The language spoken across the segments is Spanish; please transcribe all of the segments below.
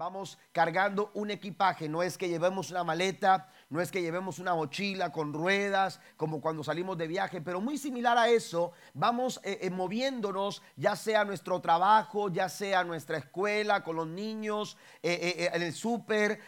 vamos cargando un equipaje, no es que llevemos una maleta, no es que llevemos una mochila con ruedas, como cuando salimos de viaje, pero muy similar a eso, vamos eh, eh, moviéndonos, ya sea nuestro trabajo, ya sea nuestra escuela, con los niños, eh, en el súper,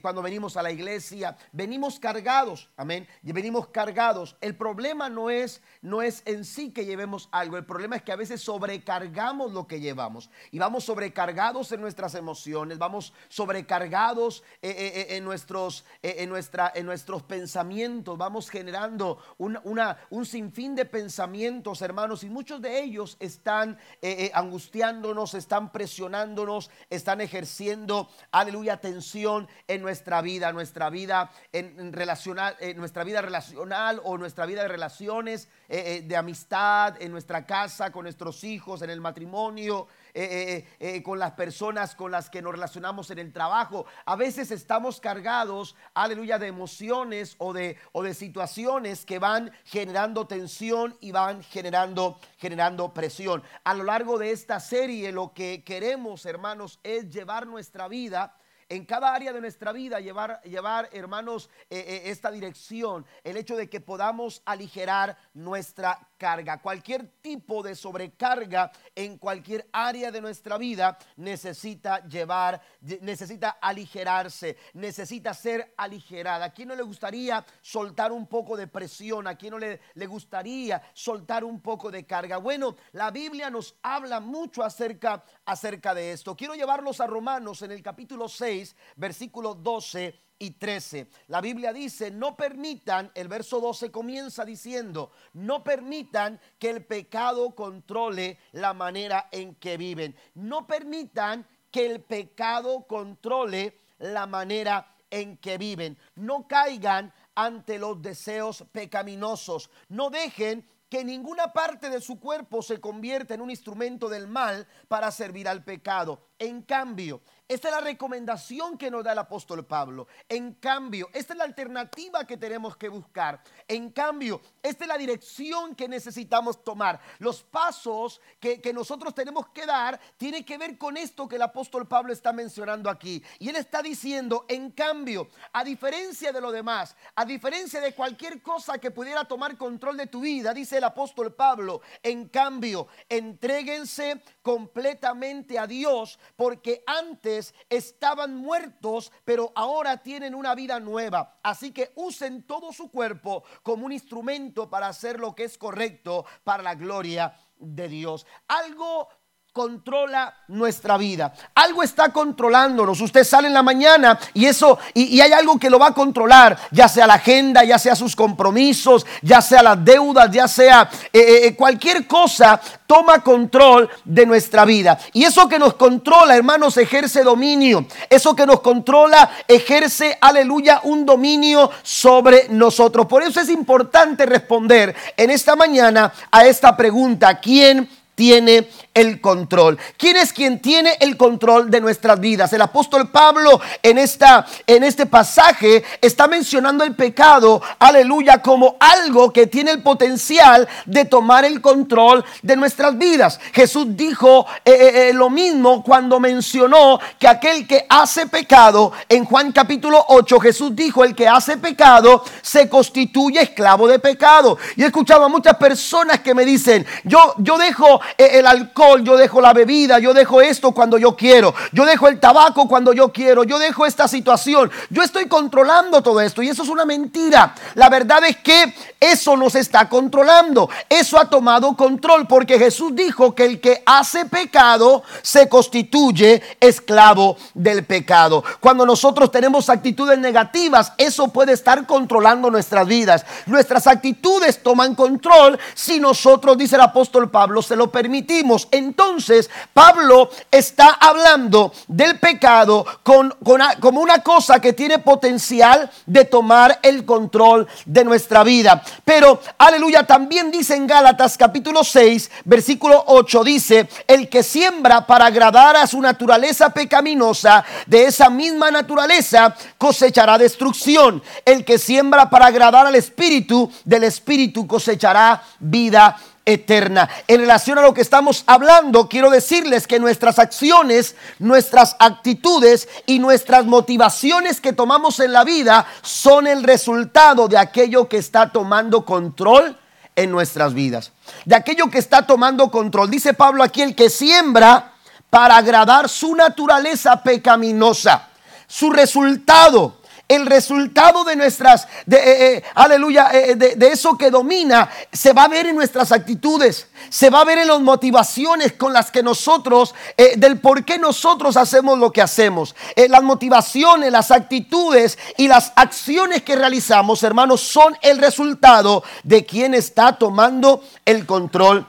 cuando venimos a la iglesia, venimos cargados, amén, venimos cargados. El problema no es, no es en sí que llevemos algo, el problema es que a veces sobrecargamos lo que llevamos y vamos sobrecargados en nuestras emociones, vamos sobrecargados en, nuestros, en nuestra en nuestros pensamientos, vamos generando un sinfín de pensamientos, hermanos, y muchos de ellos están eh, eh, angustiándonos, están presionándonos, están ejerciendo, aleluya, tensión en nuestra vida, nuestra vida en, relacional, en nuestra vida relacional o nuestra vida de relaciones, eh, de amistad, en nuestra casa, con nuestros hijos, en el matrimonio, eh, eh, eh, con las personas con las que nos relacionamos en el trabajo. A veces estamos cargados, aleluya, de emociones o de, o de situaciones que van generando tensión y van generando, generando presión. A lo largo de esta serie lo que queremos, hermanos, es llevar nuestra vida en cada área de nuestra vida llevar, llevar hermanos, esta dirección, el hecho de que podamos aligerar nuestra carga. Cualquier tipo de sobrecarga en cualquier área de nuestra vida necesita llevar, necesita aligerarse, necesita ser aligerada. ¿A quién no le gustaría soltar un poco de presión? ¿A quién no le, le gustaría soltar un poco de carga? Bueno, la Biblia nos habla mucho acerca, acerca de esto. Quiero llevarlos a Romanos en el capítulo 6, versículo 12 y 13. La Biblia dice, no permitan, el verso 12 comienza diciendo, no permitan que el pecado controle la manera en que viven. No permitan que el pecado controle la manera en que viven. No caigan ante los deseos pecaminosos. No dejen que ninguna parte de su cuerpo se convierta en un instrumento del mal para servir al pecado. En cambio, esta es la recomendación que nos da el apóstol Pablo. En cambio, esta es la alternativa que tenemos que buscar. En cambio, esta es la dirección que necesitamos tomar. Los pasos que, nosotros tenemos que dar tienen que ver con esto que el apóstol Pablo está mencionando aquí. Y él está diciendo, en cambio, a diferencia de lo demás, a diferencia de cualquier cosa que pudiera tomar control de tu vida, dice el apóstol Pablo, en cambio, entréguense completamente a Dios, porque antes estaban muertos, pero ahora tienen una vida nueva. Así que usen todo su cuerpo como un instrumento para hacer lo que es correcto para la gloria de Dios. Algo controla nuestra vida. Algo está controlándonos. Usted sale en la mañana y eso, y, hay algo que lo va a controlar, ya sea la agenda, ya sea sus compromisos, ya sea las deudas, ya sea eh, eh, eh, cualquier cosa, toma control de nuestra vida. Y eso que nos controla, hermanos, ejerce dominio. Eso que nos controla, ejerce, aleluya, un dominio sobre nosotros. Por eso es importante responder en esta mañana a esta pregunta. ¿Quién tiene el control. ¿Quién es quien tiene el control de nuestras vidas? El apóstol Pablo en, esta, en este pasaje está mencionando el pecado, aleluya, como algo que tiene el potencial de tomar el control de nuestras vidas. Jesús dijo eh, eh, eh, lo mismo cuando mencionó que aquel que hace pecado, en Juan capítulo 8, Jesús dijo, el que hace pecado se constituye esclavo de pecado. Y he escuchado a muchas personas que me dicen, yo, yo dejo el alcohol yo dejo la bebida, yo dejo esto cuando yo quiero, yo dejo el tabaco cuando yo quiero, yo dejo esta situación, yo estoy controlando todo esto y eso es una mentira. La verdad es que eso nos está controlando, eso ha tomado control porque Jesús dijo que el que hace pecado se constituye esclavo del pecado. Cuando nosotros tenemos actitudes negativas, eso puede estar controlando nuestras vidas. Nuestras actitudes toman control si nosotros, dice el apóstol Pablo, se lo permitimos. Entonces, Pablo está hablando del pecado como una cosa que tiene potencial de tomar el control de nuestra vida. Pero, aleluya, también dice en Gálatas capítulo 6, versículo 8, dice, el que siembra para agradar a su naturaleza pecaminosa, de esa misma naturaleza cosechará destrucción. El que siembra para agradar al Espíritu, del Espíritu cosechará vida eterna. En relación a lo que estamos hablando, quiero decirles que nuestras acciones, nuestras actitudes y nuestras motivaciones que tomamos en la vida son el resultado de aquello que está tomando control en nuestras vidas. De aquello que está tomando control. Dice Pablo aquí, el que siembra para agradar su naturaleza pecaminosa. Su resultado el resultado de nuestras, de, eh, eh, aleluya, eh, de, eso que domina, se va a ver en nuestras actitudes, se va a ver en las motivaciones con las que nosotros, del por qué nosotros hacemos lo que hacemos. las motivaciones, las actitudes y las acciones que realizamos, hermanos, son el resultado de quien está tomando el control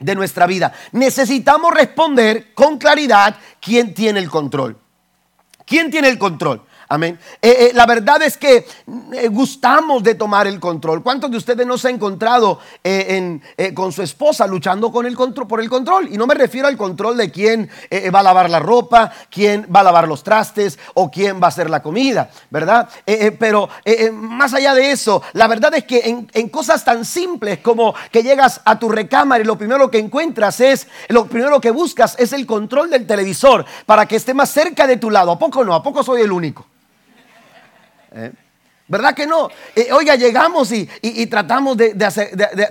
de nuestra vida. Necesitamos responder con claridad quién tiene el control. ¿Quién tiene el control? Amén. Eh, eh, la verdad es que eh, gustamos de tomar el control. ¿Cuántos de ustedes no se han encontrado con su esposa luchando por el control? Y no me refiero al control de quién va a lavar la ropa, quién va a lavar los trastes o quién va a hacer la comida, ¿verdad? pero más allá de eso, la verdad es que en cosas tan simples como que llegas a tu recámara y lo primero que encuentras es, lo primero que buscas es el control del televisor para que esté más cerca de tu lado. ¿A poco no? ¿A poco soy el único? ¿Eh? ¿Verdad que no? Eh, oiga, llegamos y, tratamos de,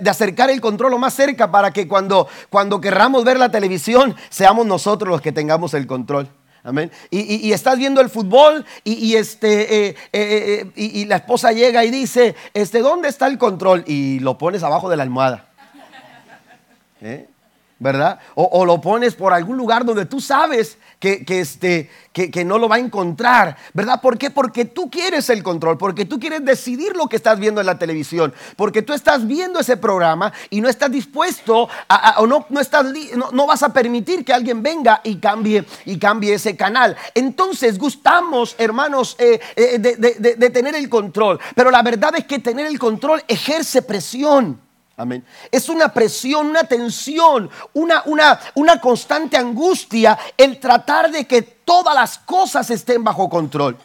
acercar el control lo más cerca para que cuando, cuando querramos ver la televisión seamos nosotros los que tengamos el control. Amén. Y, estás viendo el fútbol y, este, eh, y, la esposa llega y dice, este, ¿dónde está el control? Y lo pones abajo de la almohada. ¿Verdad? o, lo pones por algún lugar donde tú sabes que, este, que, no lo va a encontrar, ¿verdad? ¿Por qué? Porque tú quieres el control, porque tú quieres decidir lo que estás viendo en la televisión, porque tú estás viendo ese programa y no estás dispuesto o no, no, estás, no, vas a permitir que alguien venga y cambie, y cambie ese canal. Entonces gustamos, hermanos, eh, eh, de tener el control, pero la verdad es que tener el control ejerce presión. Amén. Es una presión, una tensión, una, una, una constante angustia el tratar de que todas las cosas estén bajo control.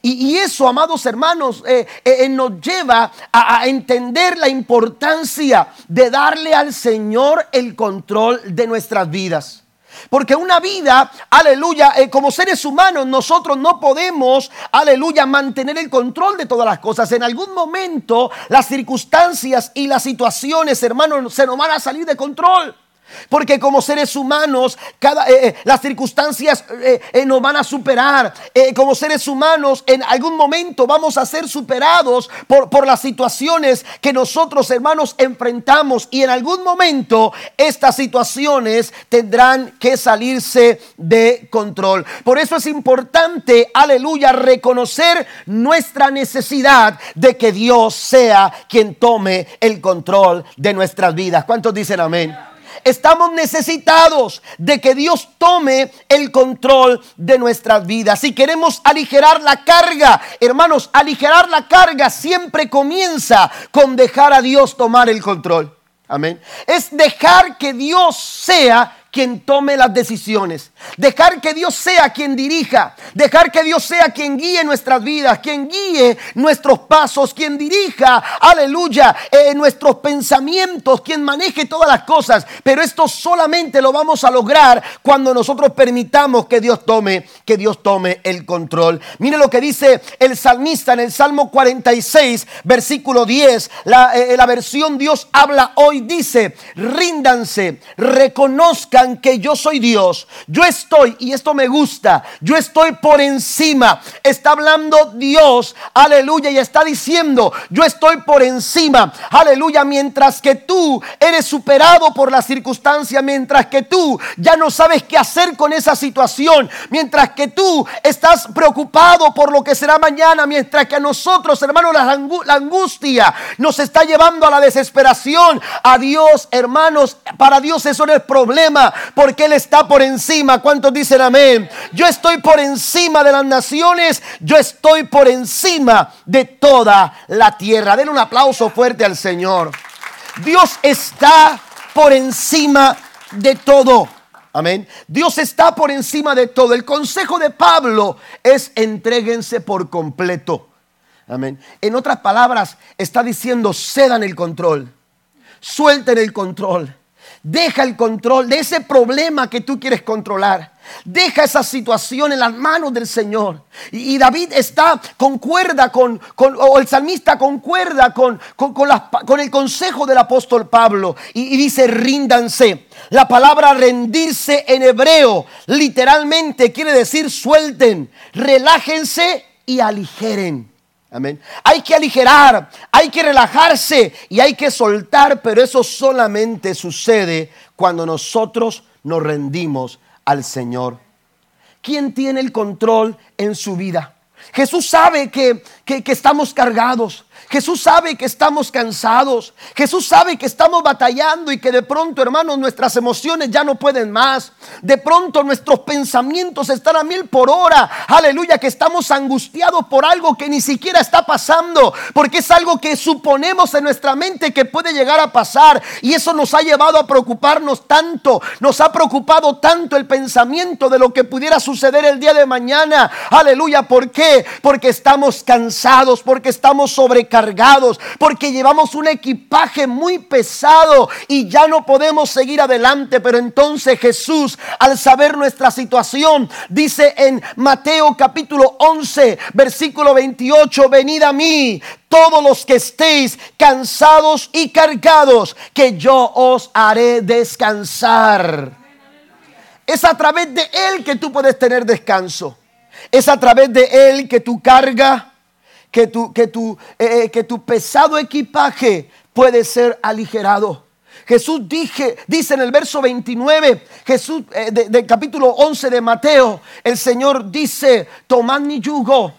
Y, eso, amados hermanos, eh, eh, eh, nos lleva a, a, entender la importancia de darle al Señor el control de nuestras vidas. Porque una vida, aleluya, eh, como seres humanos nosotros no podemos, aleluya, mantener el control de todas las cosas. En algún momento las circunstancias y las situaciones, hermanos, se nos van a salir de control. Porque como seres humanos, cada, eh, eh, las circunstancias eh, nos van a superar. como seres humanos, en algún momento vamos a ser superados por, por las situaciones que nosotros, hermanos, enfrentamos. Y en algún momento estas situaciones tendrán que salirse de control. Por eso es importante, aleluya, reconocer nuestra necesidad de que Dios sea quien tome el control de nuestras vidas. ¿Cuántos dicen amén? Estamos necesitados de que Dios tome el control de nuestras vidas. Si queremos aligerar la carga, hermanos, aligerar la carga siempre comienza con dejar a Dios tomar el control. Amén. Es dejar que Dios sea quien tome las decisiones. Dejar que Dios sea quien dirija. Dejar que Dios sea quien guíe nuestras vidas, quien guíe nuestros pasos, quien dirija, aleluya, eh, nuestros pensamientos, quien maneje todas las cosas. Pero esto solamente lo vamos a lograr cuando nosotros permitamos que Dios tome, que Dios tome el control. Mire lo que dice el salmista en el Salmo 46, versículo 10. La, eh, la versión Dios habla hoy dice, ríndanse, reconozcan que yo soy Dios. Yo estoy, y esto me gusta, yo estoy por encima. Está hablando Dios, aleluya, y está diciendo, yo estoy por encima, aleluya, mientras que tú eres superado por la circunstancia, mientras que tú ya no sabes qué hacer con esa situación, mientras que tú estás preocupado por lo que será mañana, mientras que a nosotros, hermanos, la angustia nos está llevando a la desesperación. A Dios, hermanos, para Dios eso no es problema porque Él está por encima. ¿Cuántos dicen amén? Yo estoy por encima de las naciones, yo estoy por encima de toda la tierra. Den un aplauso fuerte al Señor. Dios está por encima de todo. Amén. Dios está por encima de todo. El consejo de Pablo es entréguense por completo. Amén. En otras palabras, está diciendo, cedan el control suelten el control. Deja el control de ese problema que tú quieres controlar. Deja esa situación en las manos del Señor. Y, David está, concuerda con, o el salmista concuerda con, con, con, el consejo del apóstol Pablo. Y, y dice, ríndanse. La palabra rendirse en hebreo literalmente quiere decir suelten, relájense y aligeren. Amén. Hay que aligerar, hay que relajarse y hay que soltar, pero eso solamente sucede cuando nosotros nos rendimos al Señor. ¿Quién tiene el control en su vida? Jesús sabe que, que, estamos cargados. Jesús sabe que estamos cansados. Jesús sabe que estamos batallando y que de pronto, hermanos, nuestras emociones ya no pueden más. De pronto nuestros pensamientos están a mil por hora. Aleluya, que estamos angustiados por algo que ni siquiera está pasando. Porque es algo que suponemos en nuestra mente que puede llegar a pasar. Y eso nos ha llevado a preocuparnos tanto. Nos ha preocupado tanto el pensamiento de lo que pudiera suceder el día de mañana. Aleluya, ¿por qué? Porque estamos cansados, porque estamos sobrecargados cargados, porque llevamos un equipaje muy pesado y ya no podemos seguir adelante. Pero entonces Jesús, al saber nuestra situación, dice en Mateo capítulo 11, versículo 28, venid a mí todos los que estéis cansados y cargados, que yo os haré descansar. Es a través de Él que tú puedes tener descanso. Es a través de Él que tu carga que tu, que tu, eh, eh, que tu pesado equipaje puede ser aligerado. Jesús dije, dice en el verso 29, Jesús eh, del capítulo 11 de Mateo, el Señor dice, tomad mi yugo,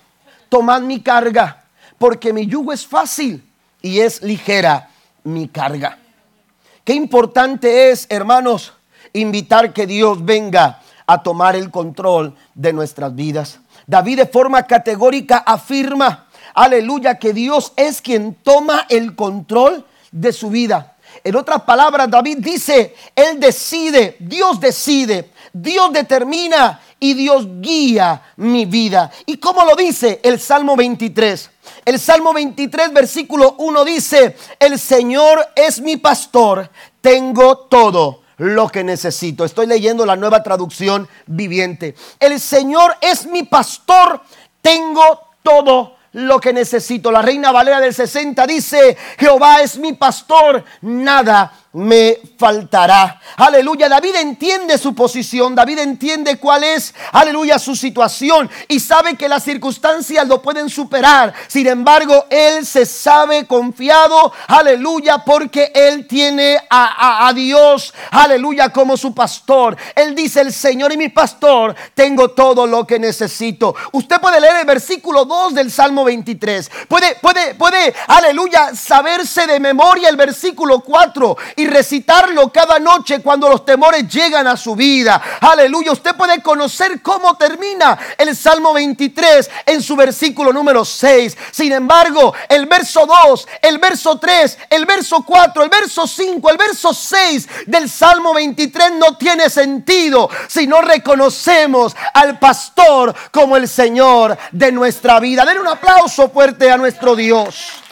tomad mi carga, porque mi yugo es fácil y es ligera mi carga. Qué importante es, hermanos, invitar que Dios venga a tomar el control de nuestras vidas. David de forma categórica afirma, aleluya, que Dios es quien toma el control de su vida. En otras palabras, David dice, Él decide, Dios decide, Dios determina y Dios guía mi vida. ¿Y cómo lo dice el Salmo 23? El Salmo 23, versículo 1 dice, el Señor es mi pastor, tengo todo lo que necesito. Estoy leyendo la nueva traducción viviente. El Señor es mi pastor, tengo todo lo que necesito. La Reina Valera del 60 dice, Jehová es mi pastor, nada me faltará. Aleluya, David entiende su posición, David entiende cuál es, aleluya, su situación y sabe que las circunstancias lo pueden superar. Sin embargo, él se sabe confiado, aleluya, porque él tiene a, a, Dios, aleluya, como su pastor. Él dice, el Señor y mi pastor, tengo todo lo que necesito. Usted puede leer el versículo 2 del Salmo 23. Puede, puede, puede, aleluya, saberse de memoria el versículo 4 y recitarlo cada noche cuando los temores llegan a su vida. Aleluya. Usted puede conocer cómo termina el Salmo 23 en su versículo número 6. Sin embargo, el verso 2, el verso 3, el verso 4, el verso 5, el verso 6 del Salmo 23 no tiene sentido si no reconocemos al pastor como el Señor de nuestra vida. Den un aplauso fuerte a nuestro Dios.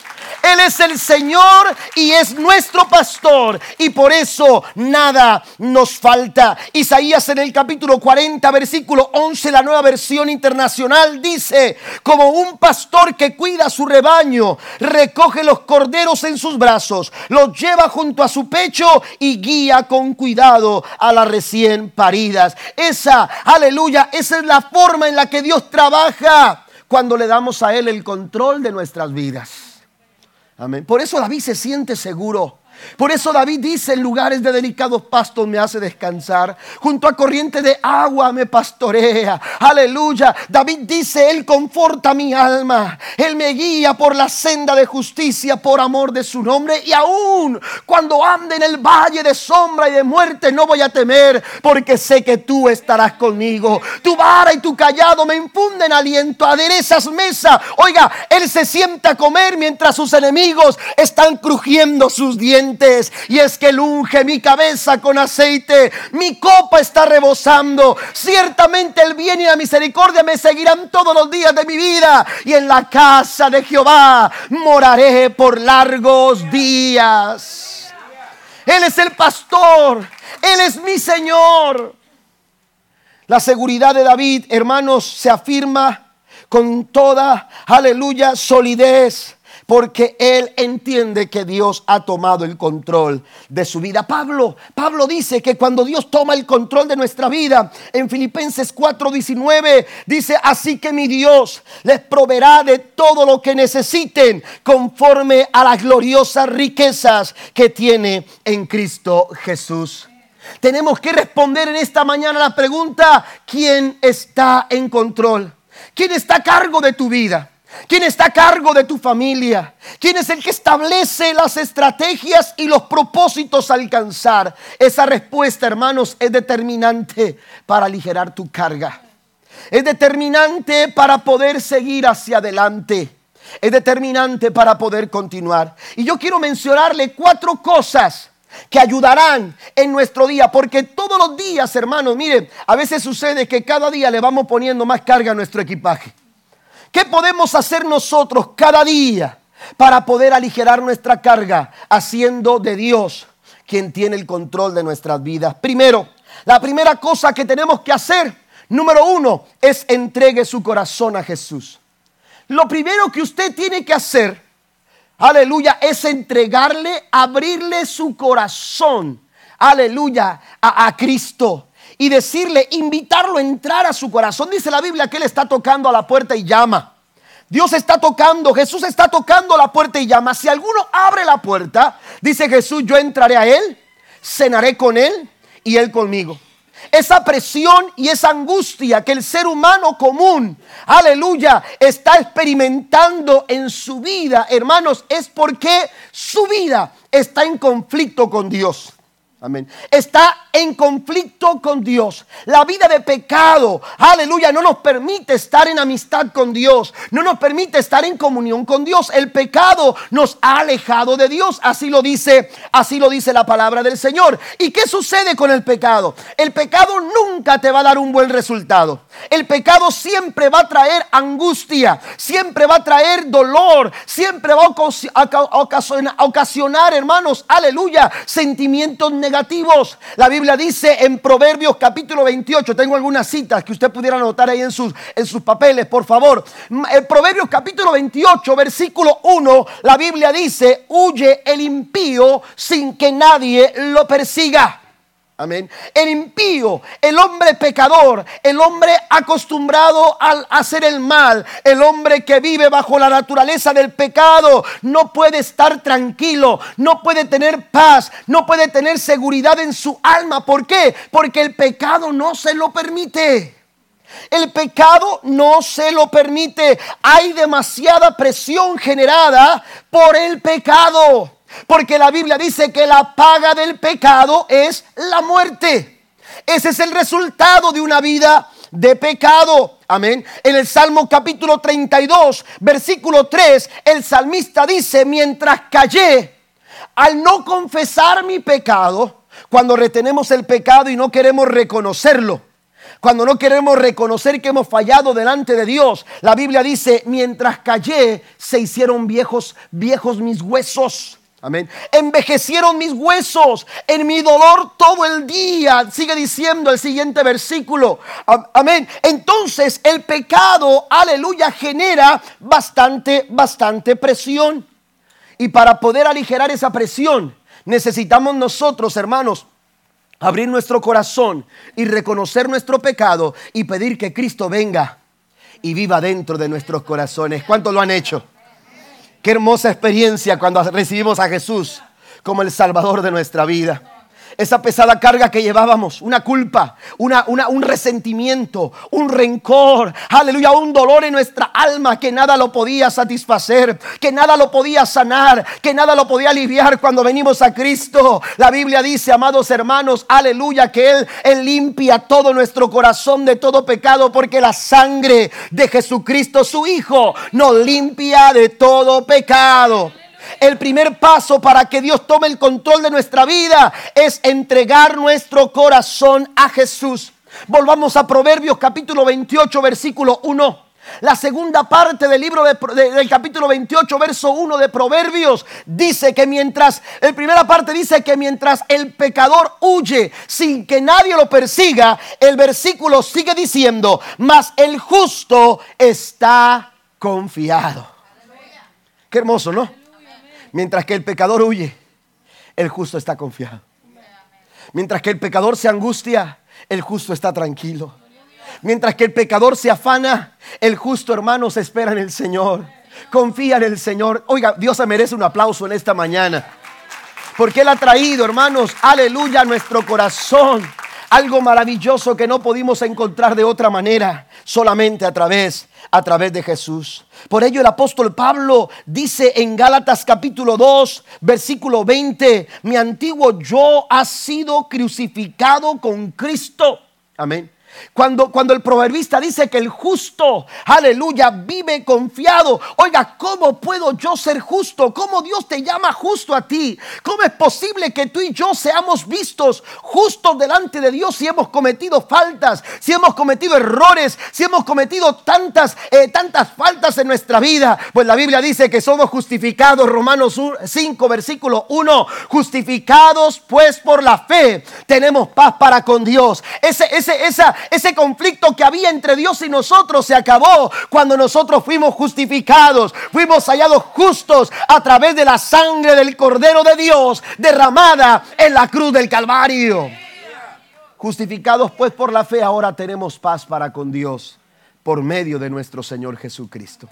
Él es el Señor y es nuestro pastor. Y por eso nada nos falta. Isaías en el capítulo 40, versículo 11, la nueva versión internacional dice, como un pastor que cuida su rebaño, recoge los corderos en sus brazos, los lleva junto a su pecho y guía con cuidado a las recién paridas. Esa, aleluya, esa es la forma en la que Dios trabaja cuando le damos a Él el control de nuestras vidas. Amén. Por eso David se siente seguro. Por eso David dice, en lugares de delicados pastos me hace descansar, junto a corriente de agua me pastorea. Aleluya. David dice, Él conforta mi alma, Él me guía por la senda de justicia por amor de su nombre. Y aún cuando ande en el valle de sombra y de muerte, no voy a temer, porque sé que tú estarás conmigo. Tu vara y tu callado me infunden aliento, aderezas mesa. Oiga, Él se sienta a comer mientras sus enemigos están crujiendo sus dientes y es que unge mi cabeza con aceite, mi copa está rebosando. Ciertamente el bien y la misericordia me seguirán todos los días de mi vida y en la casa de Jehová moraré por largos días. Él es el pastor. Él es mi Señor. La seguridad de David, hermanos, se afirma con toda, aleluya, solidez porque él entiende que Dios ha tomado el control de su vida. Pablo, Pablo dice que cuando Dios toma el control de nuestra vida, en Filipenses 4:19 dice, "Así que mi Dios les proveerá de todo lo que necesiten conforme a las gloriosas riquezas que tiene en Cristo Jesús." Tenemos que responder en esta mañana la pregunta, ¿quién está en control? ¿Quién está a cargo de tu vida? ¿Quién está a cargo de tu familia? ¿Quién es el que establece las estrategias y los propósitos a alcanzar? Esa respuesta, hermanos, es determinante para aligerar tu carga. Es determinante para poder seguir hacia adelante. Es determinante para poder continuar. Y yo quiero mencionarle cuatro cosas que ayudarán en nuestro día, porque todos los días, hermanos, miren, a veces sucede que cada día le vamos poniendo más carga a nuestro equipaje. ¿Qué podemos hacer nosotros cada día para poder aligerar nuestra carga haciendo de Dios quien tiene el control de nuestras vidas? Primero, la primera cosa que tenemos que hacer, número uno, es entregue su corazón a Jesús. Lo primero que usted tiene que hacer, aleluya, es entregarle, abrirle su corazón, aleluya, a, a Cristo y decirle, invitarlo a entrar a su corazón. Dice la Biblia que Él está tocando a la puerta y llama. Dios está tocando, Jesús está tocando la puerta y llama. Si alguno abre la puerta, dice Jesús, yo entraré a Él, cenaré con Él y Él conmigo. Esa presión y esa angustia que el ser humano común, aleluya, está experimentando en su vida, hermanos, es porque su vida está en conflicto con Dios. Amén. Está en conflicto con Dios. La vida de pecado, aleluya, no nos permite estar en amistad con Dios. No nos permite estar en comunión con Dios. El pecado nos ha alejado de Dios. Así lo dice, así lo dice la palabra del Señor. ¿Y qué sucede con el pecado? El pecado nunca te va a dar un buen resultado. El pecado siempre va a traer angustia, siempre va a traer dolor, siempre va a ocasionar, hermanos, aleluya, sentimientos negativos. La Biblia dice en Proverbios capítulo 28, tengo algunas citas que usted pudiera anotar ahí en sus, en sus papeles, por favor. En Proverbios capítulo 28, versículo 1, la Biblia dice, huye el impío sin que nadie lo persiga. Amén. El impío, el hombre pecador, el hombre acostumbrado al hacer el mal, el hombre que vive bajo la naturaleza del pecado, no puede estar tranquilo, no puede tener paz, no puede tener seguridad en su alma. ¿Por qué? Porque el pecado no se lo permite. El pecado no se lo permite. Hay demasiada presión generada por el pecado. Porque la Biblia dice que la paga del pecado es la muerte. Ese es el resultado de una vida de pecado. Amén. En el Salmo capítulo 32, versículo 3, el salmista dice, mientras callé, al no confesar mi pecado, cuando retenemos el pecado y no queremos reconocerlo, cuando no queremos reconocer que hemos fallado delante de Dios, la Biblia dice, mientras callé, se hicieron viejos, viejos mis huesos. Amén. Envejecieron mis huesos en mi dolor todo el día. Sigue diciendo el siguiente versículo. Amén. Entonces el pecado, aleluya, genera bastante, bastante presión. Y para poder aligerar esa presión, necesitamos nosotros, hermanos, abrir nuestro corazón y reconocer nuestro pecado y pedir que Cristo venga y viva dentro de nuestros corazones. ¿Cuántos lo han hecho? Qué hermosa experiencia cuando recibimos a Jesús como el Salvador de nuestra vida esa pesada carga que llevábamos, una culpa, una, un resentimiento, un rencor, aleluya, un dolor en nuestra alma que nada lo podía satisfacer, que nada lo podía sanar, que nada lo podía aliviar cuando venimos a Cristo. La Biblia dice, amados hermanos, aleluya, que Él, Él limpia todo nuestro corazón de todo pecado porque la sangre de Jesucristo, su Hijo, nos limpia de todo pecado. El primer paso para que Dios tome el control de nuestra vida es entregar nuestro corazón a Jesús. Volvamos a Proverbios capítulo 28, versículo 1. La segunda parte del libro del capítulo 28, verso 1 de Proverbios, dice que mientras, la primera parte dice que mientras el pecador huye sin que nadie lo persiga, el versículo sigue diciendo, mas el justo está confiado. Qué hermoso, ¿no? Mientras que el pecador huye, el justo está confiado. Mientras que el pecador se angustia, el justo está tranquilo. Mientras que el pecador se afana, el justo hermano se espera en el Señor. Confía en el Señor. Oiga, Dios se merece un aplauso en esta mañana. Porque Él ha traído, hermanos, aleluya, a nuestro corazón. Algo maravilloso que no pudimos encontrar de otra manera, solamente a través, a través de Jesús. Por ello el apóstol Pablo dice en Gálatas capítulo 2, versículo 20, mi antiguo yo ha sido crucificado con Cristo. Amén. Cuando, cuando el proverbista dice que el justo, aleluya, vive confiado. Oiga, ¿cómo puedo yo ser justo? ¿Cómo Dios te llama justo a ti? ¿Cómo es posible que tú y yo seamos vistos justos delante de Dios si hemos cometido faltas, si hemos cometido errores, si hemos cometido tantas, eh, tantas faltas en nuestra vida? Pues la Biblia dice que somos justificados, Romanos 5, versículo 1, justificados pues por la fe, tenemos paz para con Dios. Ese, ese, esa, ese conflicto que había entre Dios y nosotros se acabó cuando nosotros fuimos justificados, fuimos hallados justos a través de la sangre del Cordero de Dios derramada en la cruz del Calvario. Justificados pues por la fe, ahora tenemos paz para con Dios por medio de nuestro Señor Jesucristo.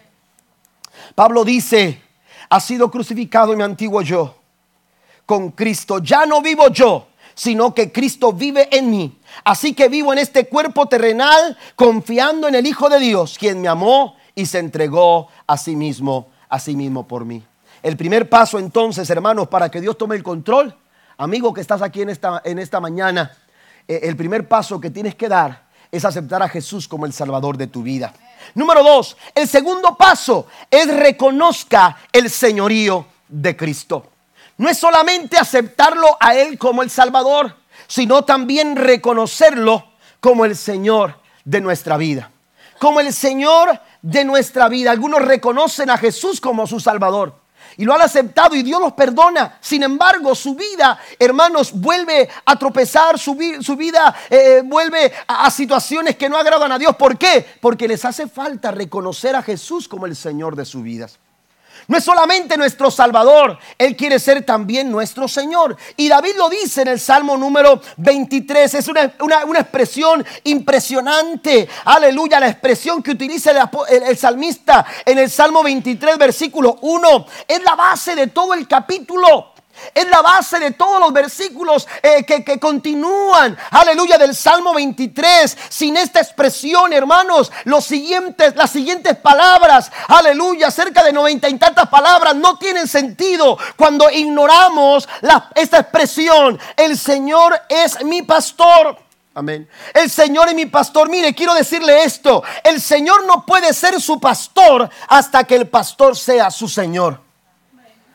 Pablo dice, ha sido crucificado mi antiguo yo con Cristo. Ya no vivo yo, sino que Cristo vive en mí. Así que vivo en este cuerpo terrenal confiando en el Hijo de Dios, quien me amó y se entregó a sí mismo, a sí mismo por mí. El primer paso entonces, hermanos, para que Dios tome el control, amigo que estás aquí en esta, en esta mañana, eh, el primer paso que tienes que dar es aceptar a Jesús como el Salvador de tu vida. Número dos, el segundo paso es reconozca el señorío de Cristo. No es solamente aceptarlo a Él como el Salvador, sino también reconocerlo como el Señor de nuestra vida. Como el Señor de nuestra vida. Algunos reconocen a Jesús como su Salvador y lo han aceptado y Dios los perdona. Sin embargo, su vida, hermanos, vuelve a tropezar, su, vida eh, vuelve a, a, situaciones que no agradan a Dios. ¿Por qué? Porque les hace falta reconocer a Jesús como el Señor de su vida. No es solamente nuestro Salvador, Él quiere ser también nuestro Señor. Y David lo dice en el Salmo número 23. Es una, expresión impresionante. Aleluya, la expresión que utiliza el, el salmista en el Salmo 23, versículo 1. Es la base de todo el capítulo. Es la base de todos los versículos eh, que, continúan. Aleluya del Salmo 23. Sin esta expresión, hermanos, los siguientes, las siguientes palabras, aleluya, cerca de noventa y tantas palabras, no tienen sentido cuando ignoramos esta expresión. El Señor es mi pastor. Amén. El Señor es mi pastor. Mire, quiero decirle esto. El Señor no puede ser su pastor hasta que el pastor sea su Señor.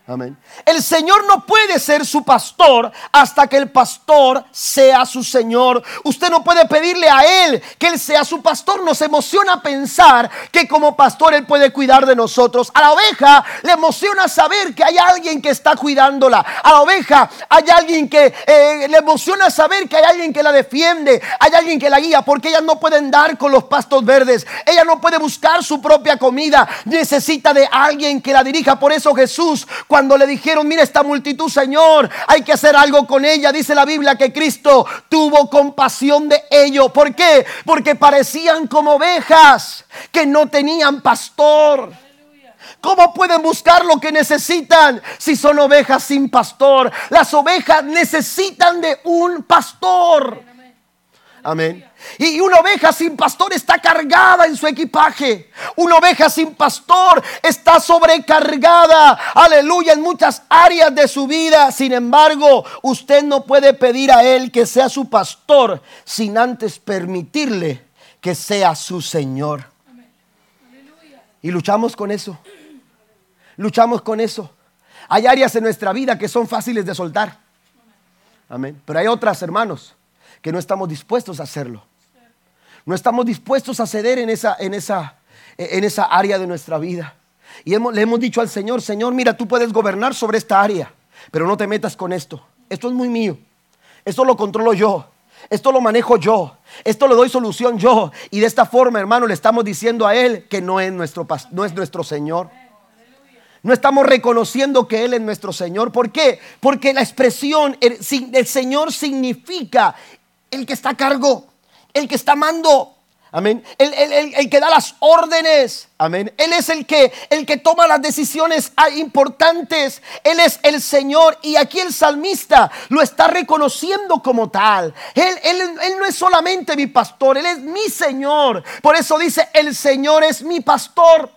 Amén. El Señor no puede ser su pastor hasta que el pastor sea su Señor. Usted no puede pedirle a Él que Él sea su pastor. Nos emociona pensar que como pastor Él puede cuidar de nosotros. A la oveja le emociona saber que hay alguien que está cuidándola. A la oveja hay alguien que eh, le emociona saber que hay alguien que la defiende. Hay alguien que la guía porque ellas no pueden dar con los pastos verdes. Ella no puede buscar su propia comida. Necesita de alguien que la dirija. Por eso Jesús cuando le dijeron, mira esta multitud, Señor, hay que hacer algo con ella, dice la Biblia que Cristo tuvo compasión de ellos. ¿Por qué? Porque parecían como ovejas que no tenían pastor. ¿Cómo pueden buscar lo que necesitan si son ovejas sin pastor? Las ovejas necesitan de un pastor. Amén. Y una oveja sin pastor está cargada en su equipaje. Una oveja sin pastor está sobrecargada, aleluya, en muchas áreas de su vida. Sin embargo, usted no puede pedir a Él que sea su pastor sin antes permitirle que sea su Señor. Y luchamos con eso. Luchamos con eso. Hay áreas en nuestra vida que son fáciles de soltar. Amén. Pero hay otras, hermanos, que no estamos dispuestos a hacerlo. No estamos dispuestos a ceder en esa, en esa, en esa área de nuestra vida. Y le hemos dicho al Señor, Señor, mira, tú puedes gobernar sobre esta área, pero no te metas con esto. Esto es muy mío. Esto lo controlo yo. Esto lo manejo yo. Esto le doy solución yo. Y de esta forma, hermano, le estamos diciendo a Él que no es nuestro, no es nuestro Señor. No estamos reconociendo que Él es nuestro Señor. ¿Por qué? Porque la expresión, el, el Señor significa el que está a cargo, el que está amando, Amén. El, que da las órdenes. Amén. Él es el que, el que toma las decisiones importantes. Él es el Señor. Y aquí el salmista lo está reconociendo como tal. Él, él no es solamente mi pastor, Él es mi Señor. Por eso dice, el Señor es mi pastor.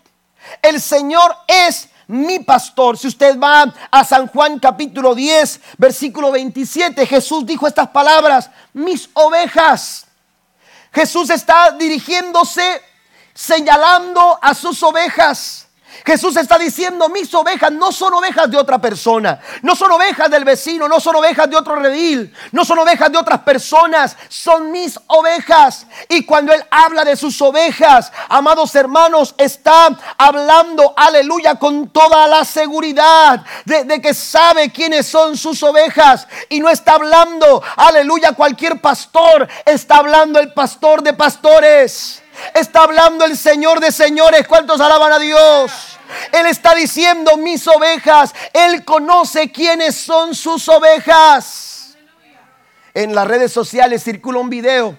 El Señor es mi pastor. Si usted va a San Juan capítulo 10, versículo 27, Jesús dijo estas palabras, mis ovejas Jesús está dirigiéndose, señalando a sus ovejas. Jesús está diciendo, mis ovejas no son ovejas de otra persona, no son ovejas del vecino, no son ovejas de otro redil, no son ovejas de otras personas, son mis ovejas. Y cuando Él habla de sus ovejas, amados hermanos, está hablando, aleluya, con toda la seguridad de, de que sabe quiénes son sus ovejas. Y no está hablando, aleluya, cualquier pastor, está hablando el pastor de pastores. Está hablando el Señor de señores. ¿Cuántos alaban a Dios? Él está diciendo mis ovejas. Él conoce quiénes son sus ovejas. En las redes sociales circula un video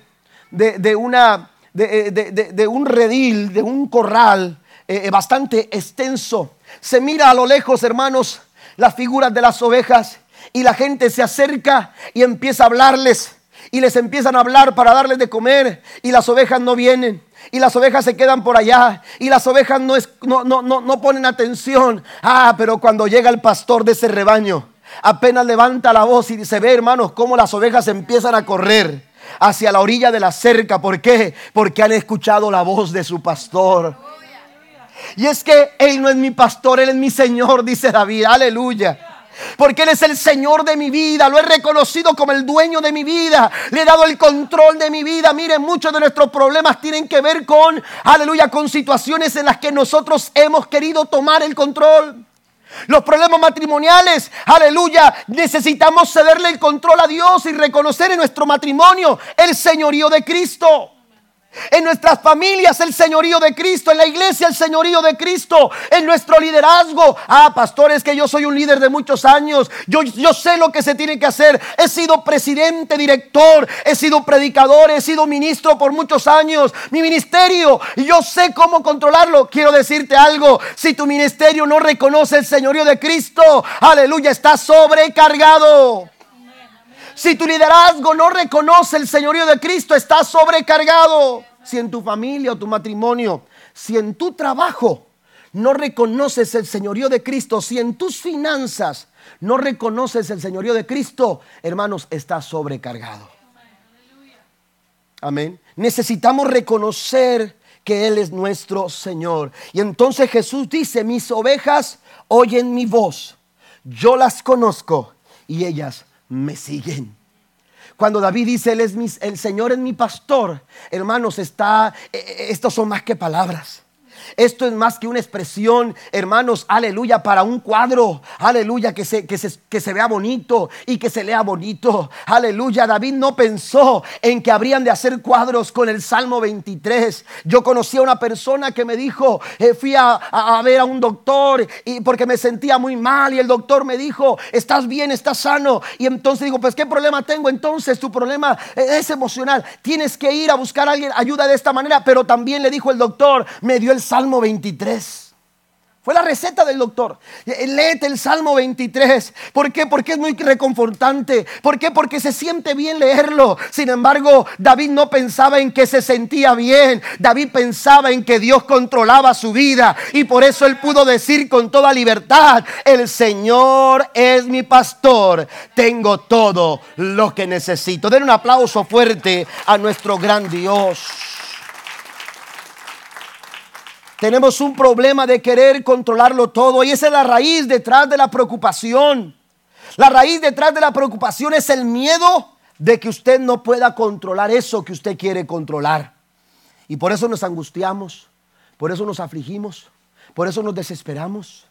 de, una, de, un redil, de un corral eh, eh, bastante extenso. Se mira a lo lejos, hermanos, las figuras de las ovejas y la gente se acerca y empieza a hablarles y les empiezan a hablar para darles de comer y las ovejas no vienen y las ovejas se quedan por allá y las ovejas no, es, no, no, no, ponen atención. Ah, pero cuando llega el pastor de ese rebaño, apenas levanta la voz y se ve, hermanos, cómo las ovejas empiezan a correr hacia la orilla de la cerca. ¿Por qué? Porque han escuchado la voz de su pastor. Y es que Él no es mi pastor, Él es mi Señor, dice David. Aleluya porque Él es el Señor de mi vida, lo he reconocido como el dueño de mi vida, le he dado el control de mi vida. Miren, muchos de nuestros problemas tienen que ver con, aleluya, con situaciones en las que nosotros hemos querido tomar el control. Los problemas matrimoniales, aleluya, necesitamos cederle el control a Dios y reconocer en nuestro matrimonio el señorío de Cristo. En nuestras familias el señorío de Cristo, en la iglesia el señorío de Cristo, en nuestro liderazgo. Ah, pastores, que yo soy un líder de muchos años. Yo, yo sé lo que se tiene que hacer. He sido presidente, director, he sido predicador, he sido ministro por muchos años. Mi ministerio, yo sé cómo controlarlo. Quiero decirte algo, si tu ministerio no reconoce el señorío de Cristo, aleluya, está sobrecargado. Si tu liderazgo no reconoce el señorío de Cristo, estás sobrecargado. Si en tu familia o tu matrimonio, si en tu trabajo no reconoces el señorío de Cristo, si en tus finanzas no reconoces el señorío de Cristo, hermanos, estás sobrecargado. Amén. Necesitamos reconocer que Él es nuestro Señor. Y entonces Jesús dice, mis ovejas oyen mi voz, yo las conozco y ellas me siguen. Cuando David dice, es mi, el Señor es mi pastor, hermanos, está, eh, eh, estos son más que palabras. Esto es más que una expresión, hermanos, aleluya, para un cuadro, aleluya, que se, que, se, vea bonito y que se lea bonito. Aleluya, David no pensó en que habrían de hacer cuadros con el Salmo 23. Yo conocí a una persona que me dijo, eh, fui a, a, ver a un doctor y porque me sentía muy mal y el doctor me dijo, estás bien, estás sano. Y entonces digo, pues ¿qué problema tengo? Entonces tu problema es emocional. Tienes que ir a buscar a alguien ayuda de esta manera, pero también le dijo el doctor, me dio el Salmo Salmo 23. Fue la receta del doctor. Léete el Salmo 23. ¿Por qué? Porque es muy reconfortante. ¿Por qué? Porque se siente bien leerlo. Sin embargo, David no pensaba en que se sentía bien. David pensaba en que Dios controlaba su vida. Y por eso él pudo decir con toda libertad, el Señor es mi pastor. Tengo todo lo que necesito. Den un aplauso fuerte a nuestro gran Dios. Tenemos un problema de querer controlarlo todo y esa es la raíz detrás de la preocupación. La raíz detrás de la preocupación es el miedo de que usted no pueda controlar eso que usted quiere controlar. Y por eso nos angustiamos, Por eso nos afligimos, por eso nos desesperamos.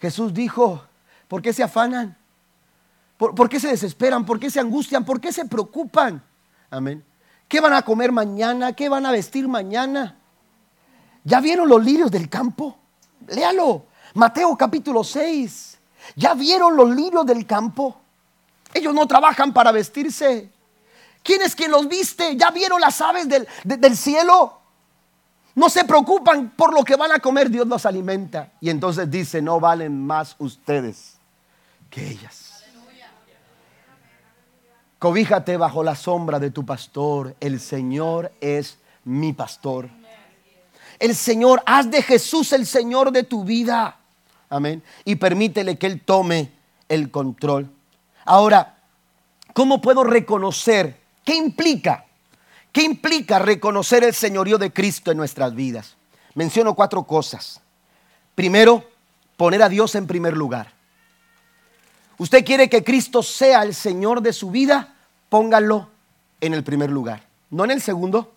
Jesús dijo, ¿por qué se afanan? ¿Por, qué se desesperan? ¿Por qué se angustian? ¿Por qué se preocupan? Amén. ¿Qué van a comer mañana? ¿Qué van a vestir mañana? ¿Ya vieron los lirios del campo? Léalo. Mateo capítulo 6. ¿Ya vieron los lirios del campo? Ellos no trabajan para vestirse. ¿Quién es quien los viste? ¿Ya vieron las aves del, del cielo? No se preocupan por lo que van a comer, Dios los alimenta. Y entonces dice, no valen más ustedes que ellas. Cobíjate bajo la sombra de tu pastor. El Señor es mi pastor. El Señor, haz de Jesús el Señor de tu vida. Amén. Y permítele que Él tome el control. Ahora, ¿cómo puedo reconocer? ¿Qué implica? ¿Qué implica reconocer el señorío de Cristo en nuestras vidas? Menciono cuatro cosas. Primero, poner a Dios en primer lugar. Usted quiere que Cristo sea el Señor de su vida, póngalo en el primer lugar. No en el segundo,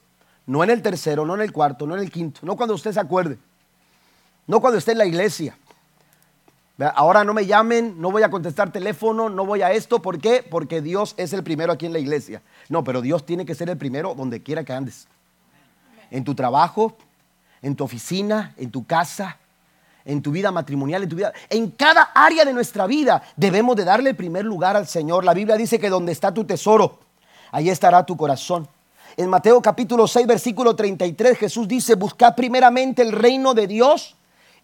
no en el tercero, no en el cuarto, no en el quinto, no cuando usted se acuerde, no cuando esté en la iglesia. Ahora no me llamen, no voy a contestar teléfono, no voy a esto. ¿Por qué? Porque Dios es el primero aquí en la iglesia. No, pero Dios tiene que ser el primero donde quiera que andes. En tu trabajo, en tu oficina, en tu casa, en tu vida matrimonial, en tu vida, en cada área de nuestra vida debemos de darle el primer lugar al Señor. La Biblia dice que donde está tu tesoro, ahí estará tu corazón. En Mateo capítulo 6, versículo 33, Jesús dice, buscad primeramente el reino de Dios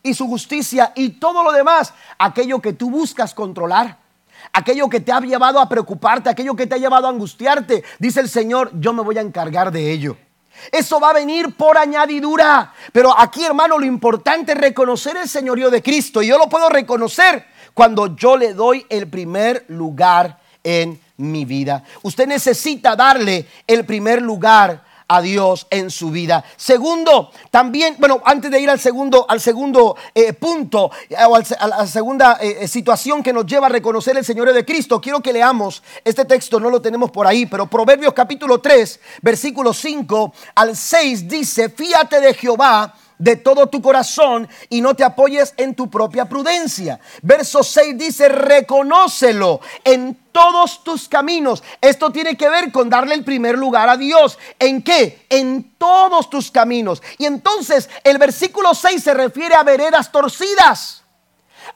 y su justicia y todo lo demás, aquello que tú buscas controlar, aquello que te ha llevado a preocuparte, aquello que te ha llevado a angustiarte, dice el Señor, yo me voy a encargar de ello. Eso va a venir por añadidura. Pero aquí, hermano, lo importante es reconocer el señorío de Cristo. Y yo lo puedo reconocer cuando yo le doy el primer lugar en mi vida. Usted necesita darle el primer lugar a Dios en su vida. Segundo, también, bueno, antes de ir al segundo, al segundo eh, punto eh, o a la segunda eh, situación que nos lleva a reconocer el Señor de Cristo, quiero que leamos este texto, no lo tenemos por ahí, pero Proverbios capítulo 3, versículo 5 al 6 dice, fíate de Jehová de todo tu corazón y no te apoyes en tu propia prudencia. Verso 6 dice, reconócelo en todos tus caminos. Esto tiene que ver con darle el primer lugar a Dios. ¿En qué? En todos tus caminos. Y entonces el versículo 6 se refiere a veredas torcidas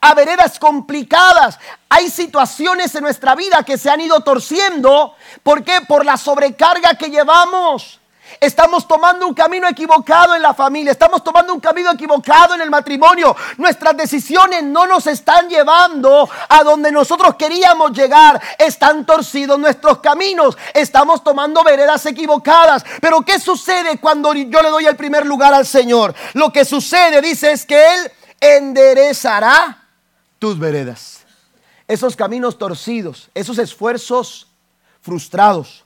a veredas complicadas. Hay situaciones en nuestra vida que se han ido torciendo. ¿Por qué? Por la sobrecarga que llevamos. Estamos tomando un camino equivocado en la familia, estamos tomando un camino equivocado en el matrimonio. Nuestras decisiones no nos están llevando a donde nosotros queríamos llegar. Están torcidos nuestros caminos, estamos tomando veredas equivocadas. Pero ¿qué sucede cuando yo le doy el primer lugar al Señor? Lo que sucede, dice, es que Él enderezará tus veredas. Esos caminos torcidos, esos esfuerzos frustrados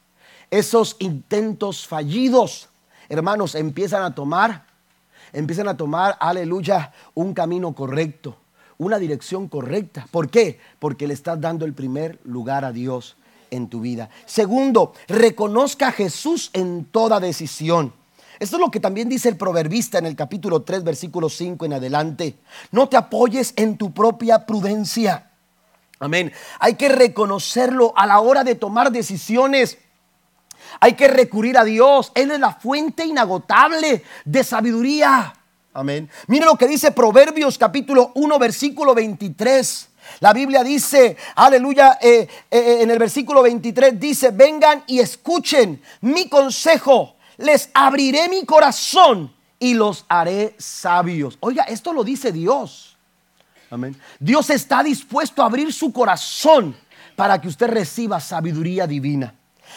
esos intentos fallidos, hermanos, empiezan a tomar, empiezan a tomar, aleluya, un camino correcto, una dirección correcta. ¿Por qué? Porque le estás dando el primer lugar a Dios en tu vida. Segundo, reconozca a Jesús en toda decisión. Esto es lo que también dice el proverbista en el capítulo 3, versículo 5 en adelante. No te apoyes en tu propia prudencia. Amén. Hay que reconocerlo a la hora de tomar decisiones. Hay que recurrir a Dios. Él es la fuente inagotable de sabiduría. Amén. Mire lo que dice Proverbios capítulo 1 versículo 23. La Biblia dice, aleluya, eh, eh, en el versículo 23 dice, vengan y escuchen mi consejo, les abriré mi corazón y los haré sabios. Oiga, esto lo dice Dios. Amén. Dios está dispuesto a abrir su corazón para que usted reciba sabiduría divina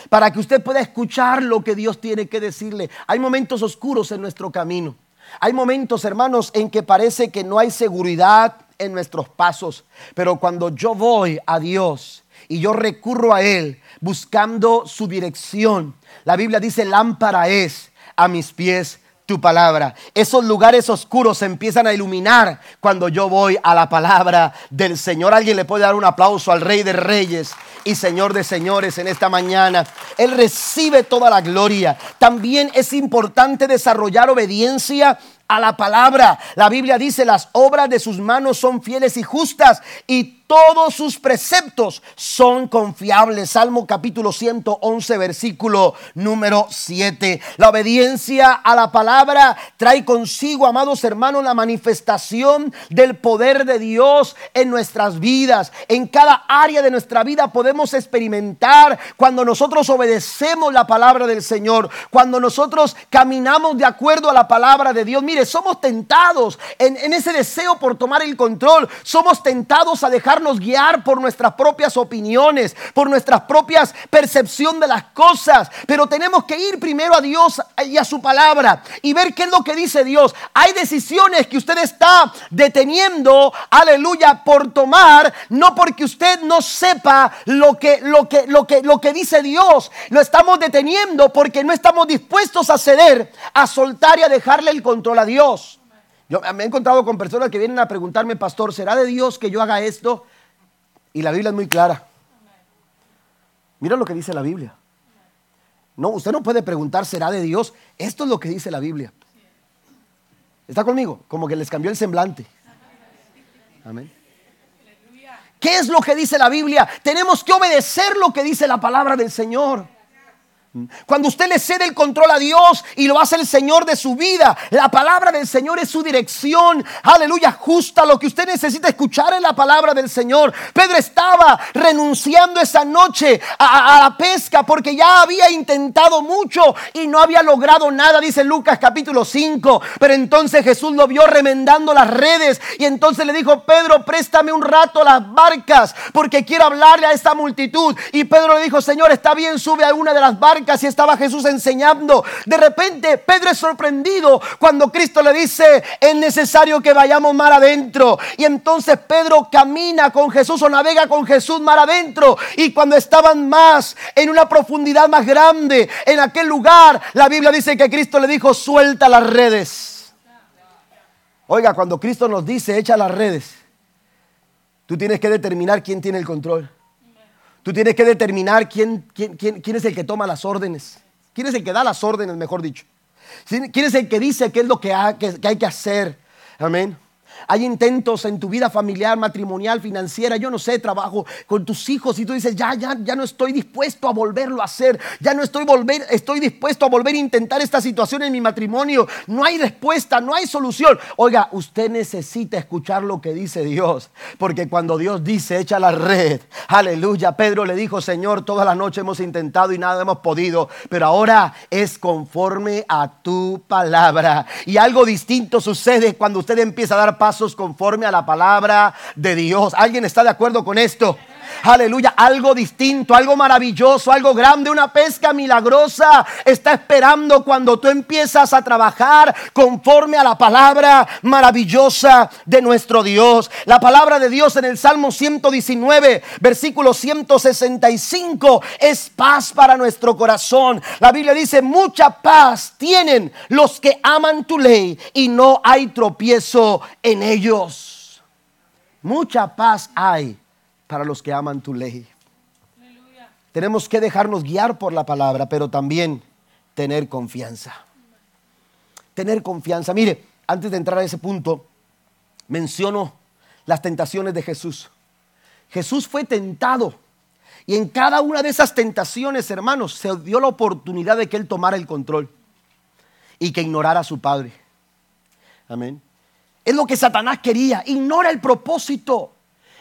para que usted pueda escuchar lo que Dios tiene que decirle. Hay momentos oscuros en nuestro camino. Hay momentos, hermanos, en que parece que no hay seguridad en nuestros pasos. Pero cuando yo voy a Dios y yo recurro a Él buscando su dirección, la Biblia dice, lámpara es a mis pies tu palabra. Esos lugares oscuros se empiezan a iluminar cuando yo voy a la palabra del Señor. Alguien le puede dar un aplauso al Rey de Reyes y Señor de señores en esta mañana. Él recibe toda la gloria. También es importante desarrollar obediencia a la palabra. La Biblia dice, las obras de sus manos son fieles y justas y todos sus preceptos son confiables. Salmo capítulo 111, versículo número 7. La obediencia a la palabra trae consigo, amados hermanos, la manifestación del poder de Dios en nuestras vidas. En cada área de nuestra vida podemos experimentar cuando nosotros obedecemos la palabra del Señor, cuando nosotros caminamos de acuerdo a la palabra de Dios. Mire, somos tentados en, en ese deseo por tomar el control. Somos tentados a dejar guiar por nuestras propias opiniones, por nuestras propias percepción de las cosas, pero tenemos que ir primero a Dios y a su palabra y ver qué es lo que dice Dios. Hay decisiones que usted está deteniendo, aleluya, por tomar, no porque usted no sepa lo que lo que lo que lo que dice Dios, lo estamos deteniendo porque no estamos dispuestos a ceder, a soltar y a dejarle el control a Dios. Yo me he encontrado con personas que vienen a preguntarme, pastor, ¿será de Dios que yo haga esto? Y la Biblia es muy clara. Mira lo que dice la Biblia. No, usted no puede preguntar, ¿será de Dios? Esto es lo que dice la Biblia. ¿Está conmigo? Como que les cambió el semblante. Amén. ¿Qué es lo que dice la Biblia? Tenemos que obedecer lo que dice la palabra del Señor. Cuando usted le cede el control a Dios y lo hace el Señor de su vida, la palabra del Señor es su dirección. Aleluya, justa lo que usted necesita escuchar en la palabra del Señor. Pedro estaba renunciando esa noche a, la pesca porque ya había intentado mucho y no había logrado nada, dice Lucas capítulo 5. Pero entonces Jesús lo vio remendando las redes y entonces le dijo, Pedro, préstame un rato las barcas porque quiero hablarle a esta multitud. Y Pedro le dijo, Señor, está bien, sube a una de las barcas Así estaba Jesús enseñando. De repente Pedro es sorprendido cuando Cristo le dice, es necesario que vayamos mar adentro. Y entonces Pedro camina con Jesús o navega con Jesús mar adentro. Y cuando estaban más en una profundidad más grande, en aquel lugar, la Biblia dice que Cristo le dijo, suelta las redes. Oiga, cuando Cristo nos dice, echa las redes, tú tienes que determinar quién tiene el control. Tú tienes que determinar quién, quién, quién, es el que toma las órdenes. ¿Quién es el que da las órdenes, mejor dicho? ¿Quién es el que dice qué es lo que hay que hacer? Amén. Hay intentos en tu vida familiar, matrimonial, financiera, yo no sé, trabajo con tus hijos y tú dices, ya, ya, ya no estoy dispuesto a volverlo a hacer, ya no estoy, volver, estoy dispuesto a volver a intentar esta situación en mi matrimonio. No hay respuesta, no hay solución. Oiga, usted necesita escuchar lo que dice Dios, porque cuando Dios dice, echa la red, aleluya, Pedro le dijo, Señor, toda la noche hemos intentado y nada hemos podido, pero ahora es conforme a tu palabra. Y algo distinto sucede cuando usted empieza a dar pasos conforme a la palabra de Dios. ¿Alguien está de acuerdo con esto? Aleluya, algo distinto, algo maravilloso, algo grande, una pesca milagrosa está esperando cuando tú empiezas a trabajar conforme a la palabra maravillosa de nuestro Dios. La palabra de Dios en el Salmo 119, versículo 165, es paz para nuestro corazón. La Biblia dice, mucha paz tienen los que aman tu ley y no hay tropiezo en ellos. Mucha paz hay para los que aman tu ley. Tenemos que dejarnos guiar por la palabra, pero también tener confianza. Tener confianza. Mire, antes de entrar a ese punto, menciono las tentaciones de Jesús. Jesús fue tentado. Y en cada una de esas tentaciones, hermanos, se dio la oportunidad de que Él tomara el control y que ignorara a su Padre. Amén. Es lo que Satanás quería. Ignora el propósito.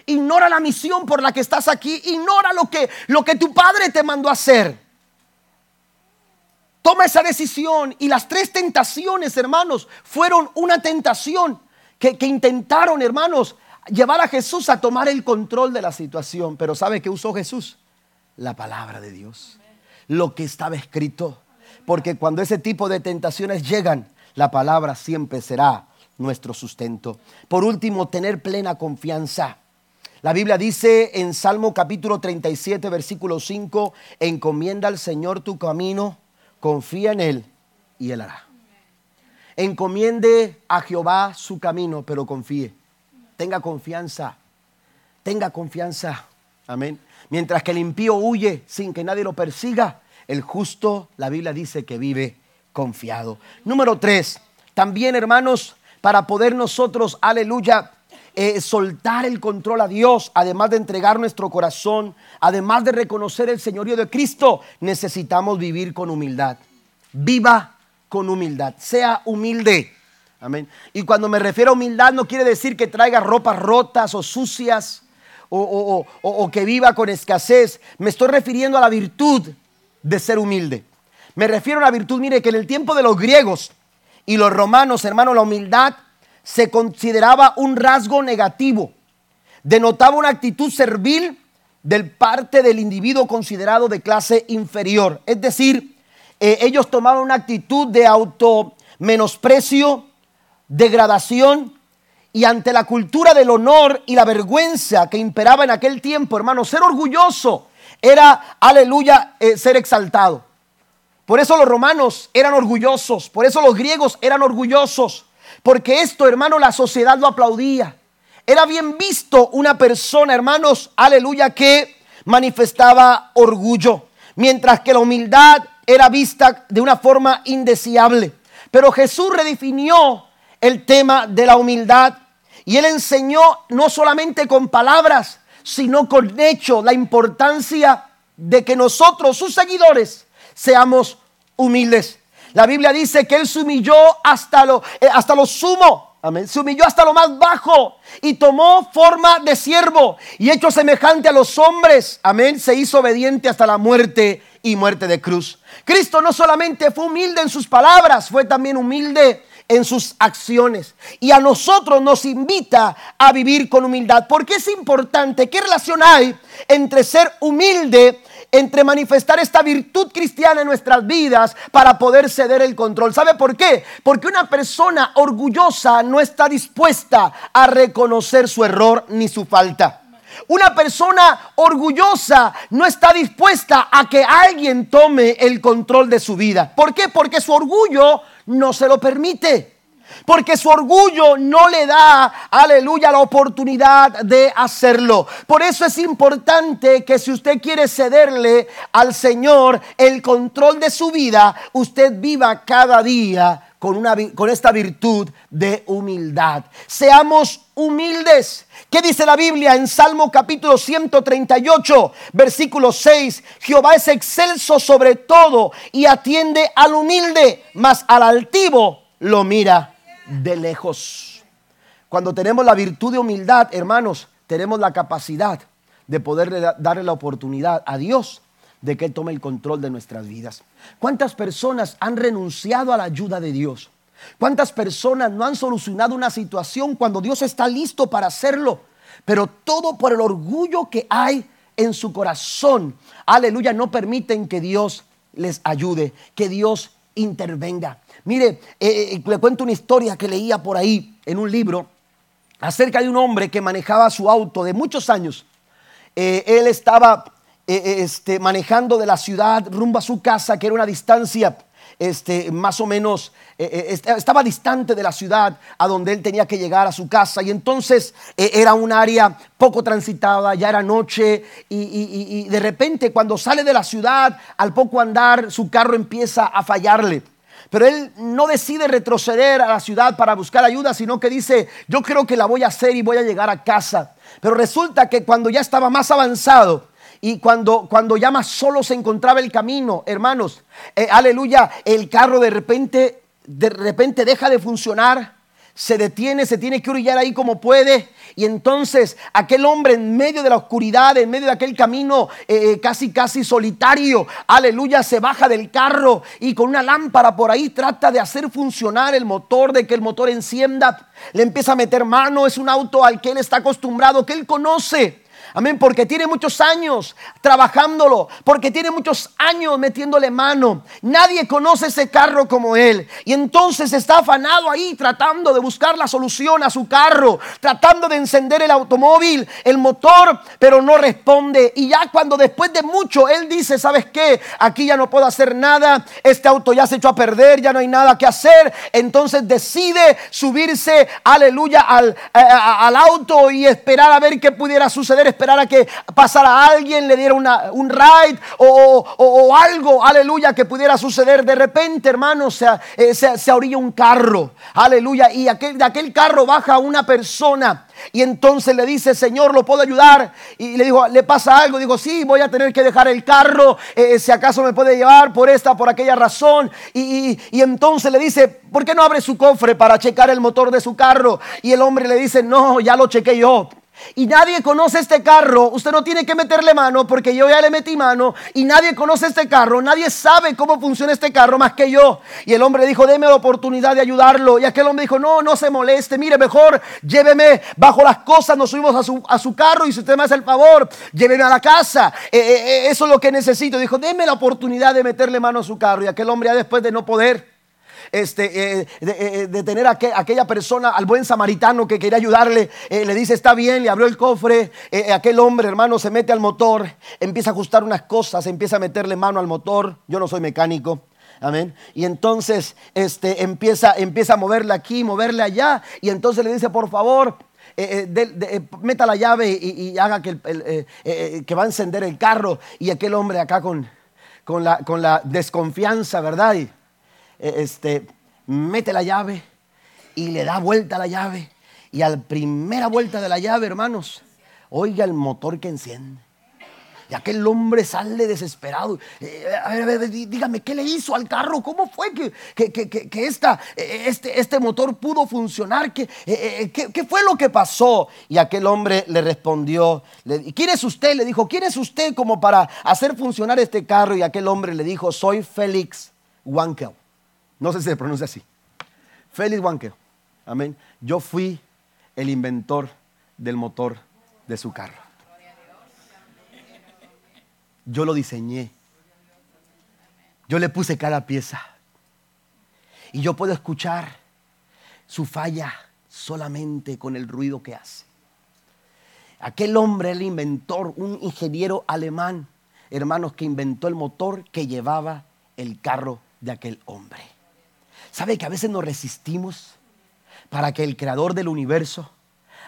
Ignora la misión por la que estás aquí. Ignora lo que, lo que tu padre te mandó a hacer. Toma esa decisión. Y las tres tentaciones, hermanos, fueron una tentación que, que intentaron, hermanos, llevar a Jesús a tomar el control de la situación. Pero ¿sabe qué usó Jesús? La palabra de Dios. Lo que estaba escrito. Porque cuando ese tipo de tentaciones llegan, la palabra siempre será nuestro sustento. Por último, tener plena confianza. La Biblia dice en Salmo capítulo 37, versículo 5, encomienda al Señor tu camino, confía en Él y Él hará. Encomiende a Jehová su camino, pero confíe. Tenga confianza, tenga confianza. Amén. Mientras que el impío huye sin que nadie lo persiga, el justo, la Biblia dice que vive confiado. Número tres, también hermanos, para poder nosotros, aleluya, eh, soltar el control a Dios, además de entregar nuestro corazón, además de reconocer el señorío de Cristo, necesitamos vivir con humildad. Viva con humildad, sea humilde. Amén. Y cuando me refiero a humildad no quiere decir que traiga ropas rotas o sucias o, o que viva con escasez. Me estoy refiriendo a la virtud de ser humilde. Me refiero a la virtud, mire, que en el tiempo de los griegos y los romanos, hermano, la humildad se consideraba un rasgo negativo. Denotaba una actitud servil del parte del individuo considerado de clase inferior. Es decir, eh, ellos tomaban una actitud de auto menosprecio, degradación y ante la cultura del honor y la vergüenza que imperaba en aquel tiempo, hermano, ser orgulloso era, aleluya, eh, ser exaltado. Por eso los romanos eran orgullosos, por eso los griegos eran orgullosos. Porque esto, hermano, la sociedad lo aplaudía. Era bien visto una persona, hermanos, aleluya, que manifestaba orgullo. Mientras que la humildad era vista de una forma indeseable. Pero Jesús redefinió el tema de la humildad. Y él enseñó no solamente con palabras, sino con hechos la importancia de que nosotros, sus seguidores, seamos humildes. La Biblia dice que Él se humilló hasta lo, eh, hasta lo sumo. Amén. Se humilló hasta lo más bajo y tomó forma de siervo y hecho semejante a los hombres. Amén. Se hizo obediente hasta la muerte y muerte de cruz. Cristo no solamente fue humilde en sus palabras, fue también humilde en sus acciones. Y a nosotros nos invita a vivir con humildad. Porque es importante, ¿qué relación hay entre ser humilde entre manifestar esta virtud cristiana en nuestras vidas para poder ceder el control. ¿Sabe por qué? Porque una persona orgullosa no está dispuesta a reconocer su error ni su falta. Una persona orgullosa no está dispuesta a que alguien tome el control de su vida. ¿Por qué? Porque su orgullo no se lo permite. Porque su orgullo no le da, aleluya, la oportunidad de hacerlo. Por eso es importante que si usted quiere cederle al Señor el control de su vida, usted viva cada día con, una, con esta virtud de humildad. Seamos humildes. ¿Qué dice la Biblia en Salmo capítulo 138, versículo 6? Jehová es excelso sobre todo y atiende al humilde, mas al altivo lo mira de lejos. Cuando tenemos la virtud de humildad, hermanos, tenemos la capacidad de poder darle la oportunidad a Dios de que Él tome el control de nuestras vidas. ¿Cuántas personas han renunciado a la ayuda de Dios? ¿Cuántas personas no han solucionado una situación cuando Dios está listo para hacerlo? Pero todo por el orgullo que hay en su corazón. Aleluya, no permiten que Dios les ayude, que Dios intervenga. Mire, eh, eh, le cuento una historia que leía por ahí en un libro acerca de un hombre que manejaba su auto de muchos años. Eh, él estaba este, manejando de la ciudad rumbo a su casa, que era una distancia este, más o menos, estaba distante de la ciudad a donde él tenía que llegar a su casa y entonces era un área poco transitada, ya era noche y, y de repente cuando sale de la ciudad, al poco andar, su carro empieza a fallarle. Pero él no decide retroceder a la ciudad para buscar ayuda, sino que dice, yo creo que la voy a hacer y voy a llegar a casa. Pero resulta que cuando ya estaba más avanzado, y cuando, cuando ya más solo se encontraba el camino, hermanos, eh, aleluya, el carro de repente, de repente deja de funcionar se detiene, se tiene que orillar ahí como puede. Y entonces aquel hombre en medio de la oscuridad, en medio de aquel camino eh, eh, casi, casi solitario, aleluya, se baja del carro y con una lámpara por ahí trata de hacer funcionar el motor, de que el motor encienda. Le empieza a meter mano, es un auto al que él está acostumbrado, que él conoce. Amén, porque tiene muchos años trabajándolo, porque tiene muchos años metiéndole mano. Nadie conoce ese carro como él. Y entonces está afanado ahí tratando de buscar la solución a su carro, tratando de encender el automóvil, el motor, pero no responde. Y ya cuando después de mucho él dice, ¿sabes qué? Aquí ya no puedo hacer nada, este auto ya se echó a perder, ya no hay nada que hacer. Entonces decide subirse, aleluya, al, al auto y esperar a ver qué pudiera suceder esperar a que pasara alguien, le diera un ride o, algo, aleluya, que pudiera suceder. De repente, hermano, se, eh, se, se orilla un carro, aleluya, y aquel, de aquel carro baja una persona. Y entonces le dice, Señor, ¿lo puedo ayudar? Y le dijo, ¿le pasa algo? Digo, sí, voy a tener que dejar el carro, eh, si acaso me puede llevar por esta, por aquella razón. Y, y, entonces le dice, ¿por qué no abre su cofre para checar el motor de su carro? Y el hombre le dice, no, ya lo chequé yo y nadie conoce este carro, usted no tiene que meterle mano porque yo ya le metí mano y nadie conoce este carro, nadie sabe cómo funciona este carro más que yo. Y el hombre dijo, deme la oportunidad de ayudarlo. Y aquel hombre dijo, no, no se moleste, mire, mejor lléveme bajo las cosas, nos subimos a su, a su carro y si usted me hace el favor, lléveme a la casa. Eh, eh, eh, eso es lo que necesito. Dijo, deme la oportunidad de meterle mano a su carro. Y aquel hombre ya después de no poder este, eh, eh, de, tener a aquella persona, al buen samaritano que quería ayudarle, eh, le dice, está bien, le abrió el cofre, aquel hombre, hermano, se mete al motor, empieza a ajustar unas cosas, empieza a meterle mano al motor, yo no soy mecánico. Amén. Y entonces este, empieza, empieza a moverle aquí, moverle allá. Y entonces le dice, por favor, meta la llave y, haga que, que va a encender el carro. Y aquel hombre acá con, con, la, con la desconfianza, ¿verdad? Este, mete la llave y le da vuelta a la llave. Y a la primera vuelta de la llave, hermanos, oiga el motor que enciende. Y aquel hombre sale desesperado. Eh, a ver, a ver, dígame, ¿qué le hizo al carro? ¿Cómo fue que, que, esta, eh, este, este, motor pudo funcionar? Eh, ¿Qué, fue lo que pasó? Y aquel hombre le respondió, ¿quién es usted? Le dijo, ¿quién es usted como para hacer funcionar este carro? Y aquel hombre le dijo, soy Félix Wankel. No sé si se pronuncia así. Félix Wankel. Amén. Yo fui el inventor del motor de su carro. Yo lo diseñé. Yo le puse cada pieza. Y yo puedo escuchar su falla solamente con el ruido que hace. Aquel hombre, el inventor, un ingeniero alemán, hermanos, que inventó el motor que llevaba el carro de aquel hombre. ¿Sabe que a veces nos resistimos para que el creador del universo,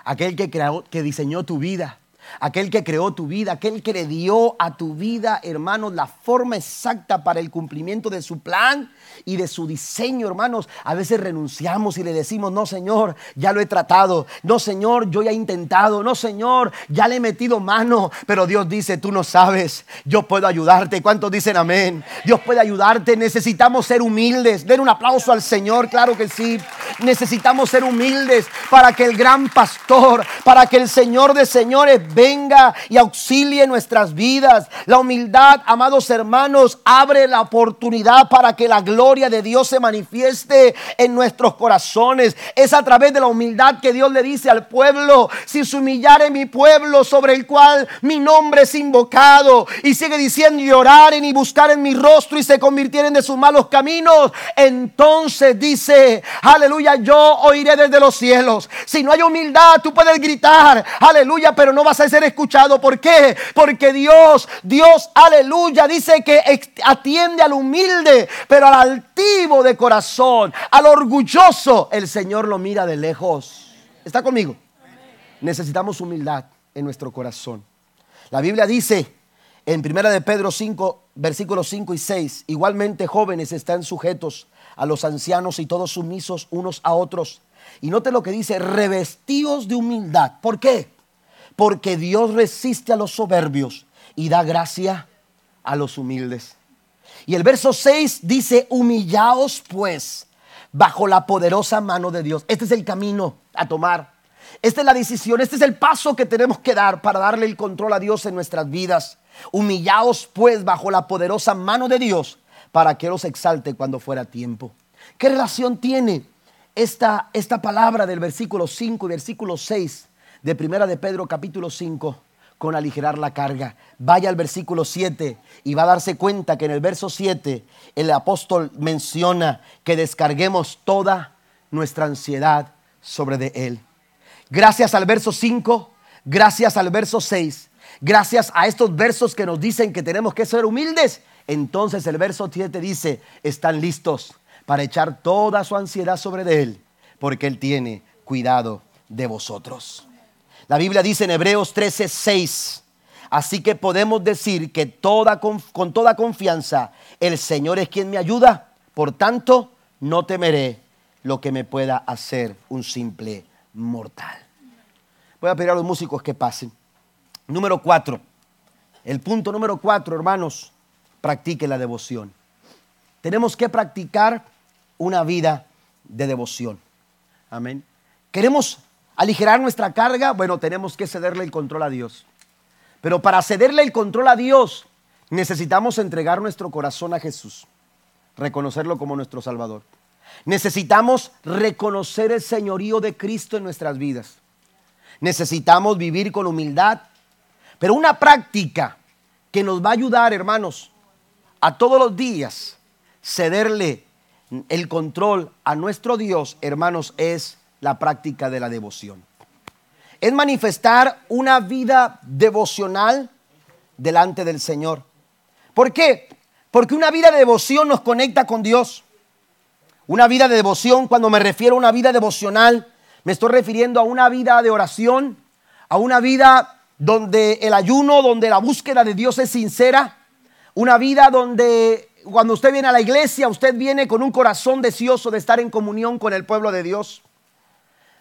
aquel que, creó, que diseñó tu vida, aquel que creó tu vida, aquel que le dio a tu vida, hermanos, la forma exacta para el cumplimiento de su plan y de su diseño, hermanos. A veces renunciamos y le decimos, no, Señor, ya lo he tratado. No, Señor, yo ya he intentado. No, Señor, ya le he metido mano. Pero Dios dice, tú no sabes, yo puedo ayudarte. ¿Cuántos dicen amén? Dios puede ayudarte. Necesitamos ser humildes. Den un aplauso al Señor, claro que sí. Necesitamos ser humildes para que el gran pastor, para que el Señor de señores venga y auxilie nuestras vidas. La humildad, amados hermanos, abre la oportunidad para que la gloria de Dios se manifieste en nuestros corazones. Es a través de la humildad que Dios le dice al pueblo, si se humillare mi pueblo sobre el cual mi nombre es invocado, y sigue diciendo, y oraren y buscaren mi rostro y se convirtieren de sus malos caminos, entonces dice, aleluya, yo oiré desde los cielos. Si no hay humildad, tú puedes gritar, aleluya, pero no vas a ser escuchado. ¿Por qué? Porque Dios, Dios, aleluya, dice que atiende al humilde, pero al altivo de corazón, al orgulloso, el Señor lo mira de lejos. ¿Está conmigo? Necesitamos humildad en nuestro corazón. La Biblia dice en Primera de Pedro 5, versículos 5 y 6, igualmente jóvenes están sujetos a los ancianos y todos sumisos unos a otros. Y note lo que dice, revestidos de humildad. ¿Por qué? Porque Dios resiste a los soberbios y da gracia a los humildes. Y el verso 6 dice, humillaos pues bajo la poderosa mano de Dios. Este es el camino a tomar. Esta es la decisión, este es el paso que tenemos que dar para darle el control a Dios en nuestras vidas. Humillaos pues bajo la poderosa mano de Dios para que los exalte cuando fuera tiempo. ¿Qué relación tiene esta, esta palabra del versículo 5 y versículo 6 de Primera de Pedro capítulo 5 con aligerar la carga. Vaya al versículo 7 y va a darse cuenta que en el verso 7 el apóstol menciona que descarguemos toda nuestra ansiedad sobre de él. Gracias al verso 5, gracias al verso 6, gracias a estos versos que nos dicen que tenemos que ser humildes, entonces el verso 7 dice, están listos para echar toda su ansiedad sobre de él, porque él tiene cuidado de vosotros. La Biblia dice en Hebreos 13, 6. Así que podemos decir que toda, con toda confianza el Señor es quien me ayuda. Por tanto, no temeré lo que me pueda hacer un simple mortal. Voy a pedir a los músicos que pasen. Número cuatro. El punto número cuatro, hermanos, practique la devoción. Tenemos que practicar una vida de devoción. Amén. ¿Queremos aligerar nuestra carga? Bueno, tenemos que cederle el control a Dios. Pero para cederle el control a Dios, necesitamos entregar nuestro corazón a Jesús, reconocerlo como nuestro Salvador. Necesitamos reconocer el señorío de Cristo en nuestras vidas. Necesitamos vivir con humildad. Pero una práctica que nos va a ayudar, hermanos, a todos los días cederle el control a nuestro Dios, hermanos, es la práctica de la devoción. Es manifestar una vida devocional delante del Señor. ¿Por qué? Porque una vida de devoción nos conecta con Dios. Una vida de devoción, cuando me refiero a una vida devocional, me estoy refiriendo a una vida de oración, a una vida donde el ayuno, donde la búsqueda de Dios es sincera, una vida donde cuando usted viene a la iglesia, usted viene con un corazón deseoso de estar en comunión con el pueblo de Dios.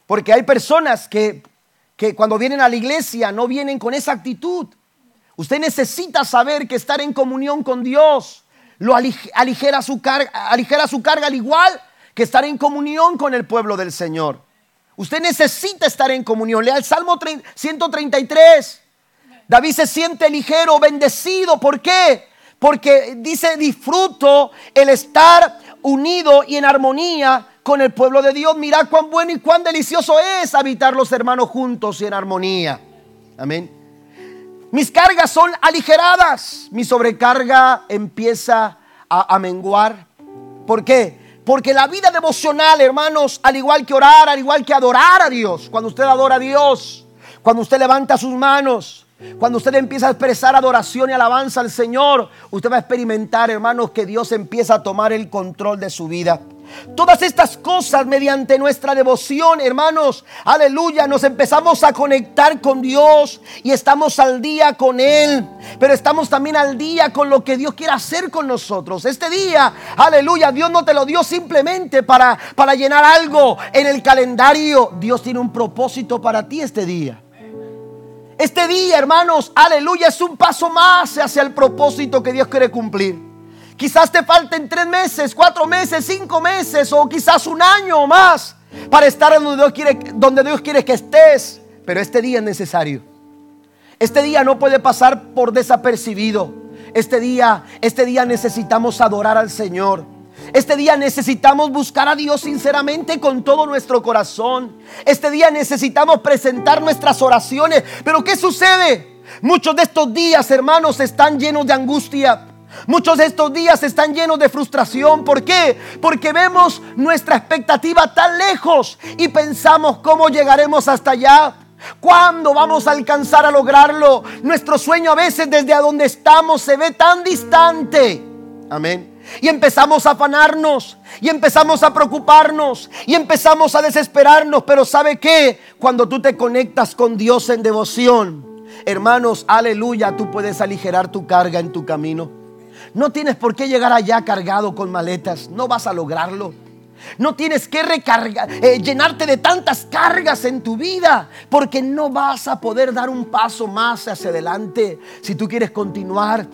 Porque hay personas que, que cuando vienen a la iglesia no vienen con esa actitud. Usted necesita saber que estar en comunión con Dios lo aligera su, carga, aligera su carga al igual que estar en comunión con el pueblo del Señor. Usted necesita estar en comunión. Lea el Salmo 133. David se siente ligero, bendecido. ¿Por qué? Porque dice, disfruto el estar unido y en armonía con el pueblo de Dios. Mira cuán bueno y cuán delicioso es habitar los hermanos juntos y en armonía. Amén. Mis cargas son aligeradas. Mi sobrecarga empieza a, a menguar. ¿Por qué? Porque la vida devocional, hermanos, al igual que orar, al igual que adorar a Dios, cuando usted adora a Dios, cuando usted levanta sus manos, cuando usted empieza a expresar adoración y alabanza al Señor, usted va a experimentar, hermanos, que Dios empieza a tomar el control de su vida. Todas estas cosas mediante nuestra devoción, hermanos, aleluya, nos empezamos a conectar con Dios y estamos al día con Él, pero estamos también al día con lo que Dios quiere hacer con nosotros. Este día, aleluya, Dios no te lo dio simplemente para, para llenar algo en el calendario, Dios tiene un propósito para ti este día. Este día, hermanos, aleluya, es un paso más hacia el propósito que Dios quiere cumplir. Quizás te falten tres meses, cuatro meses, cinco meses o quizás un año o más para estar donde Dios quiere, donde Dios quiere que estés. Pero este día es necesario. Este día no puede pasar por desapercibido. Este día, este día necesitamos adorar al Señor. Este día necesitamos buscar a Dios sinceramente con todo nuestro corazón. Este día necesitamos presentar nuestras oraciones. Pero ¿qué sucede? Muchos de estos días, hermanos, están llenos de angustia. Muchos de estos días están llenos de frustración. ¿Por qué? Porque vemos nuestra expectativa tan lejos y pensamos cómo llegaremos hasta allá. ¿Cuándo vamos a alcanzar a lograrlo? Nuestro sueño a veces desde a donde estamos se ve tan distante. Amén. Y empezamos a afanarnos, y empezamos a preocuparnos, y empezamos a desesperarnos. Pero ¿sabe qué? Cuando tú te conectas con Dios en devoción, hermanos, aleluya, tú puedes aligerar tu carga en tu camino. No tienes por qué llegar allá cargado con maletas. No vas a lograrlo. No tienes que recargar, eh, llenarte de tantas cargas en tu vida, porque no vas a poder dar un paso más hacia adelante. Si tú quieres continuar,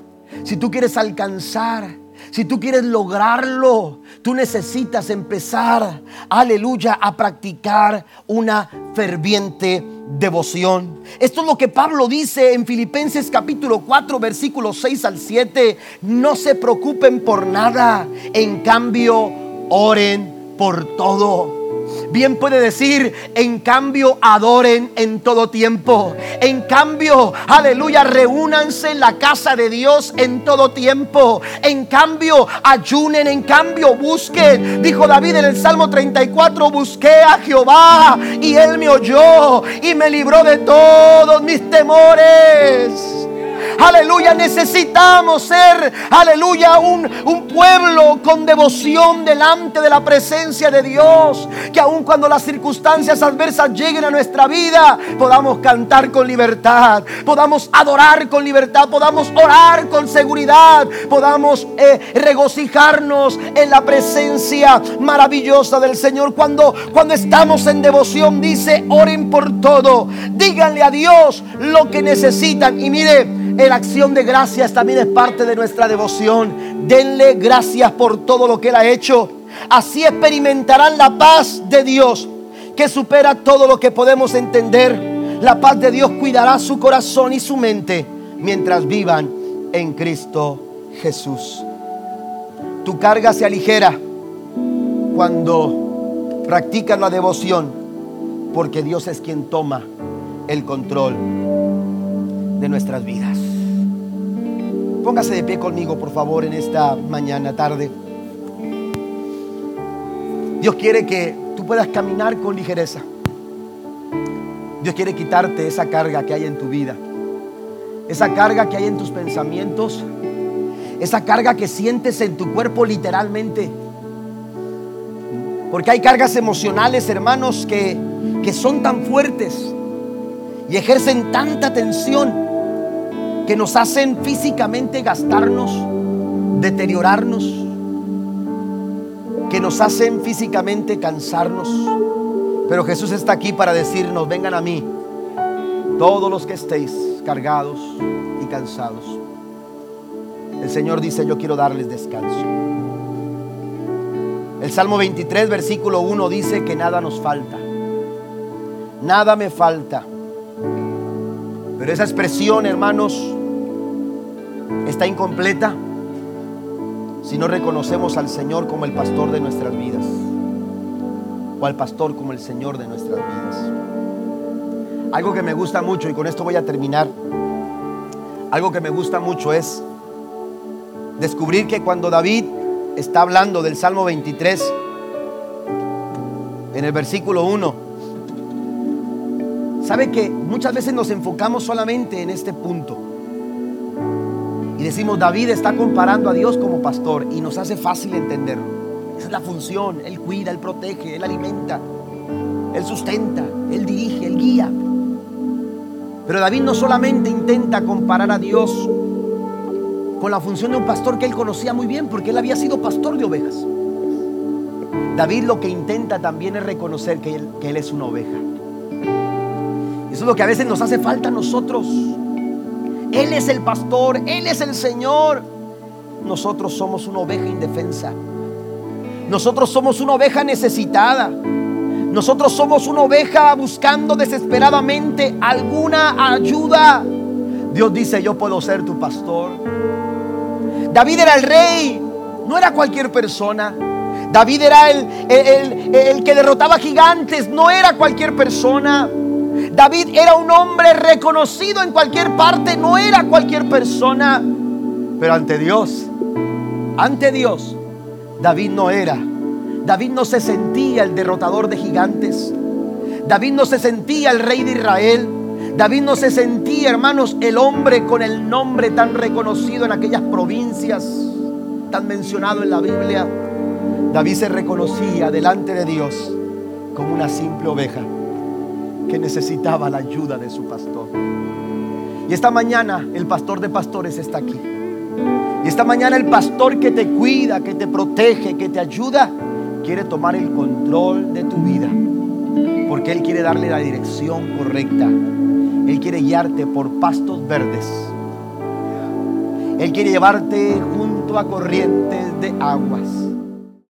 si tú quieres alcanzar, si tú quieres lograrlo, tú necesitas empezar, aleluya, a practicar una ferviente devoción. Esto es lo que Pablo dice en Filipenses capítulo 4, versículos 6 al 7. No se preocupen por nada, en cambio, oren por todo Bien puede decir, en cambio adoren en todo tiempo. En cambio, aleluya, reúnanse en la casa de Dios en todo tiempo. En cambio, ayunen, en cambio, busquen. Dijo David en el Salmo 34, busqué a Jehová y él me oyó y me libró de todos mis temores. Aleluya, necesitamos ser, aleluya, un, un pueblo con devoción delante de la presencia de Dios. Que aun cuando las circunstancias adversas lleguen a nuestra vida, podamos cantar con libertad, podamos adorar con libertad, podamos orar con seguridad, podamos eh, regocijarnos en la presencia maravillosa del Señor. Cuando, cuando estamos en devoción, dice, oren por todo, díganle a Dios lo que necesitan. Y mire, la acción de gracias también es parte de nuestra devoción. Denle gracias por todo lo que Él ha hecho. Así experimentarán la paz de Dios que supera todo lo que podemos entender. La paz de Dios cuidará su corazón y su mente mientras vivan en Cristo Jesús. Tu carga se aligera cuando practicas la devoción, porque Dios es quien toma el control de nuestras vidas. Póngase de pie conmigo, por favor, en esta mañana, tarde. Dios quiere que tú puedas caminar con ligereza. Dios quiere quitarte esa carga que hay en tu vida, esa carga que hay en tus pensamientos, esa carga que sientes en tu cuerpo literalmente. Porque hay cargas emocionales, hermanos, que, que son tan fuertes y ejercen tanta tensión que nos hacen físicamente gastarnos, deteriorarnos, que nos hacen físicamente cansarnos. Pero Jesús está aquí para decirnos, vengan a mí, todos los que estéis cargados y cansados. El Señor dice, yo quiero darles descanso. El Salmo 23, versículo 1 dice que nada nos falta. Nada me falta. Pero esa expresión, hermanos, está incompleta si no reconocemos al Señor como el pastor de nuestras vidas. O al pastor como el Señor de nuestras vidas. Algo que me gusta mucho, y con esto voy a terminar, algo que me gusta mucho es descubrir que cuando David está hablando del Salmo 23, en el versículo 1, Sabe que muchas veces nos enfocamos solamente en este punto. Y decimos, David está comparando a Dios como pastor y nos hace fácil entenderlo. Esa es la función. Él cuida, Él protege, Él alimenta, Él sustenta, Él dirige, Él guía. Pero David no solamente intenta comparar a Dios con la función de un pastor que él conocía muy bien, porque él había sido pastor de ovejas. David lo que intenta también es reconocer que él, que él es una oveja. Es lo que a veces nos hace falta a nosotros. Él es el pastor, Él es el Señor. Nosotros somos una oveja indefensa. Nosotros somos una oveja necesitada. Nosotros somos una oveja buscando desesperadamente alguna ayuda. Dios dice, yo puedo ser tu pastor. David era el rey, no era cualquier persona. David era el, el, el que derrotaba gigantes, no era cualquier persona. David era un hombre reconocido en cualquier parte, no era cualquier persona, pero ante Dios, ante Dios, David no era. David no se sentía el derrotador de gigantes. David no se sentía el rey de Israel. David no se sentía, hermanos, el hombre con el nombre tan reconocido en aquellas provincias, tan mencionado en la Biblia. David se reconocía delante de Dios como una simple oveja que necesitaba la ayuda de su pastor. Y esta mañana el pastor de pastores está aquí. Y esta mañana el pastor que te cuida, que te protege, que te ayuda, quiere tomar el control de tu vida. Porque Él quiere darle la dirección correcta. Él quiere guiarte por pastos verdes. Él quiere llevarte junto a corrientes de aguas.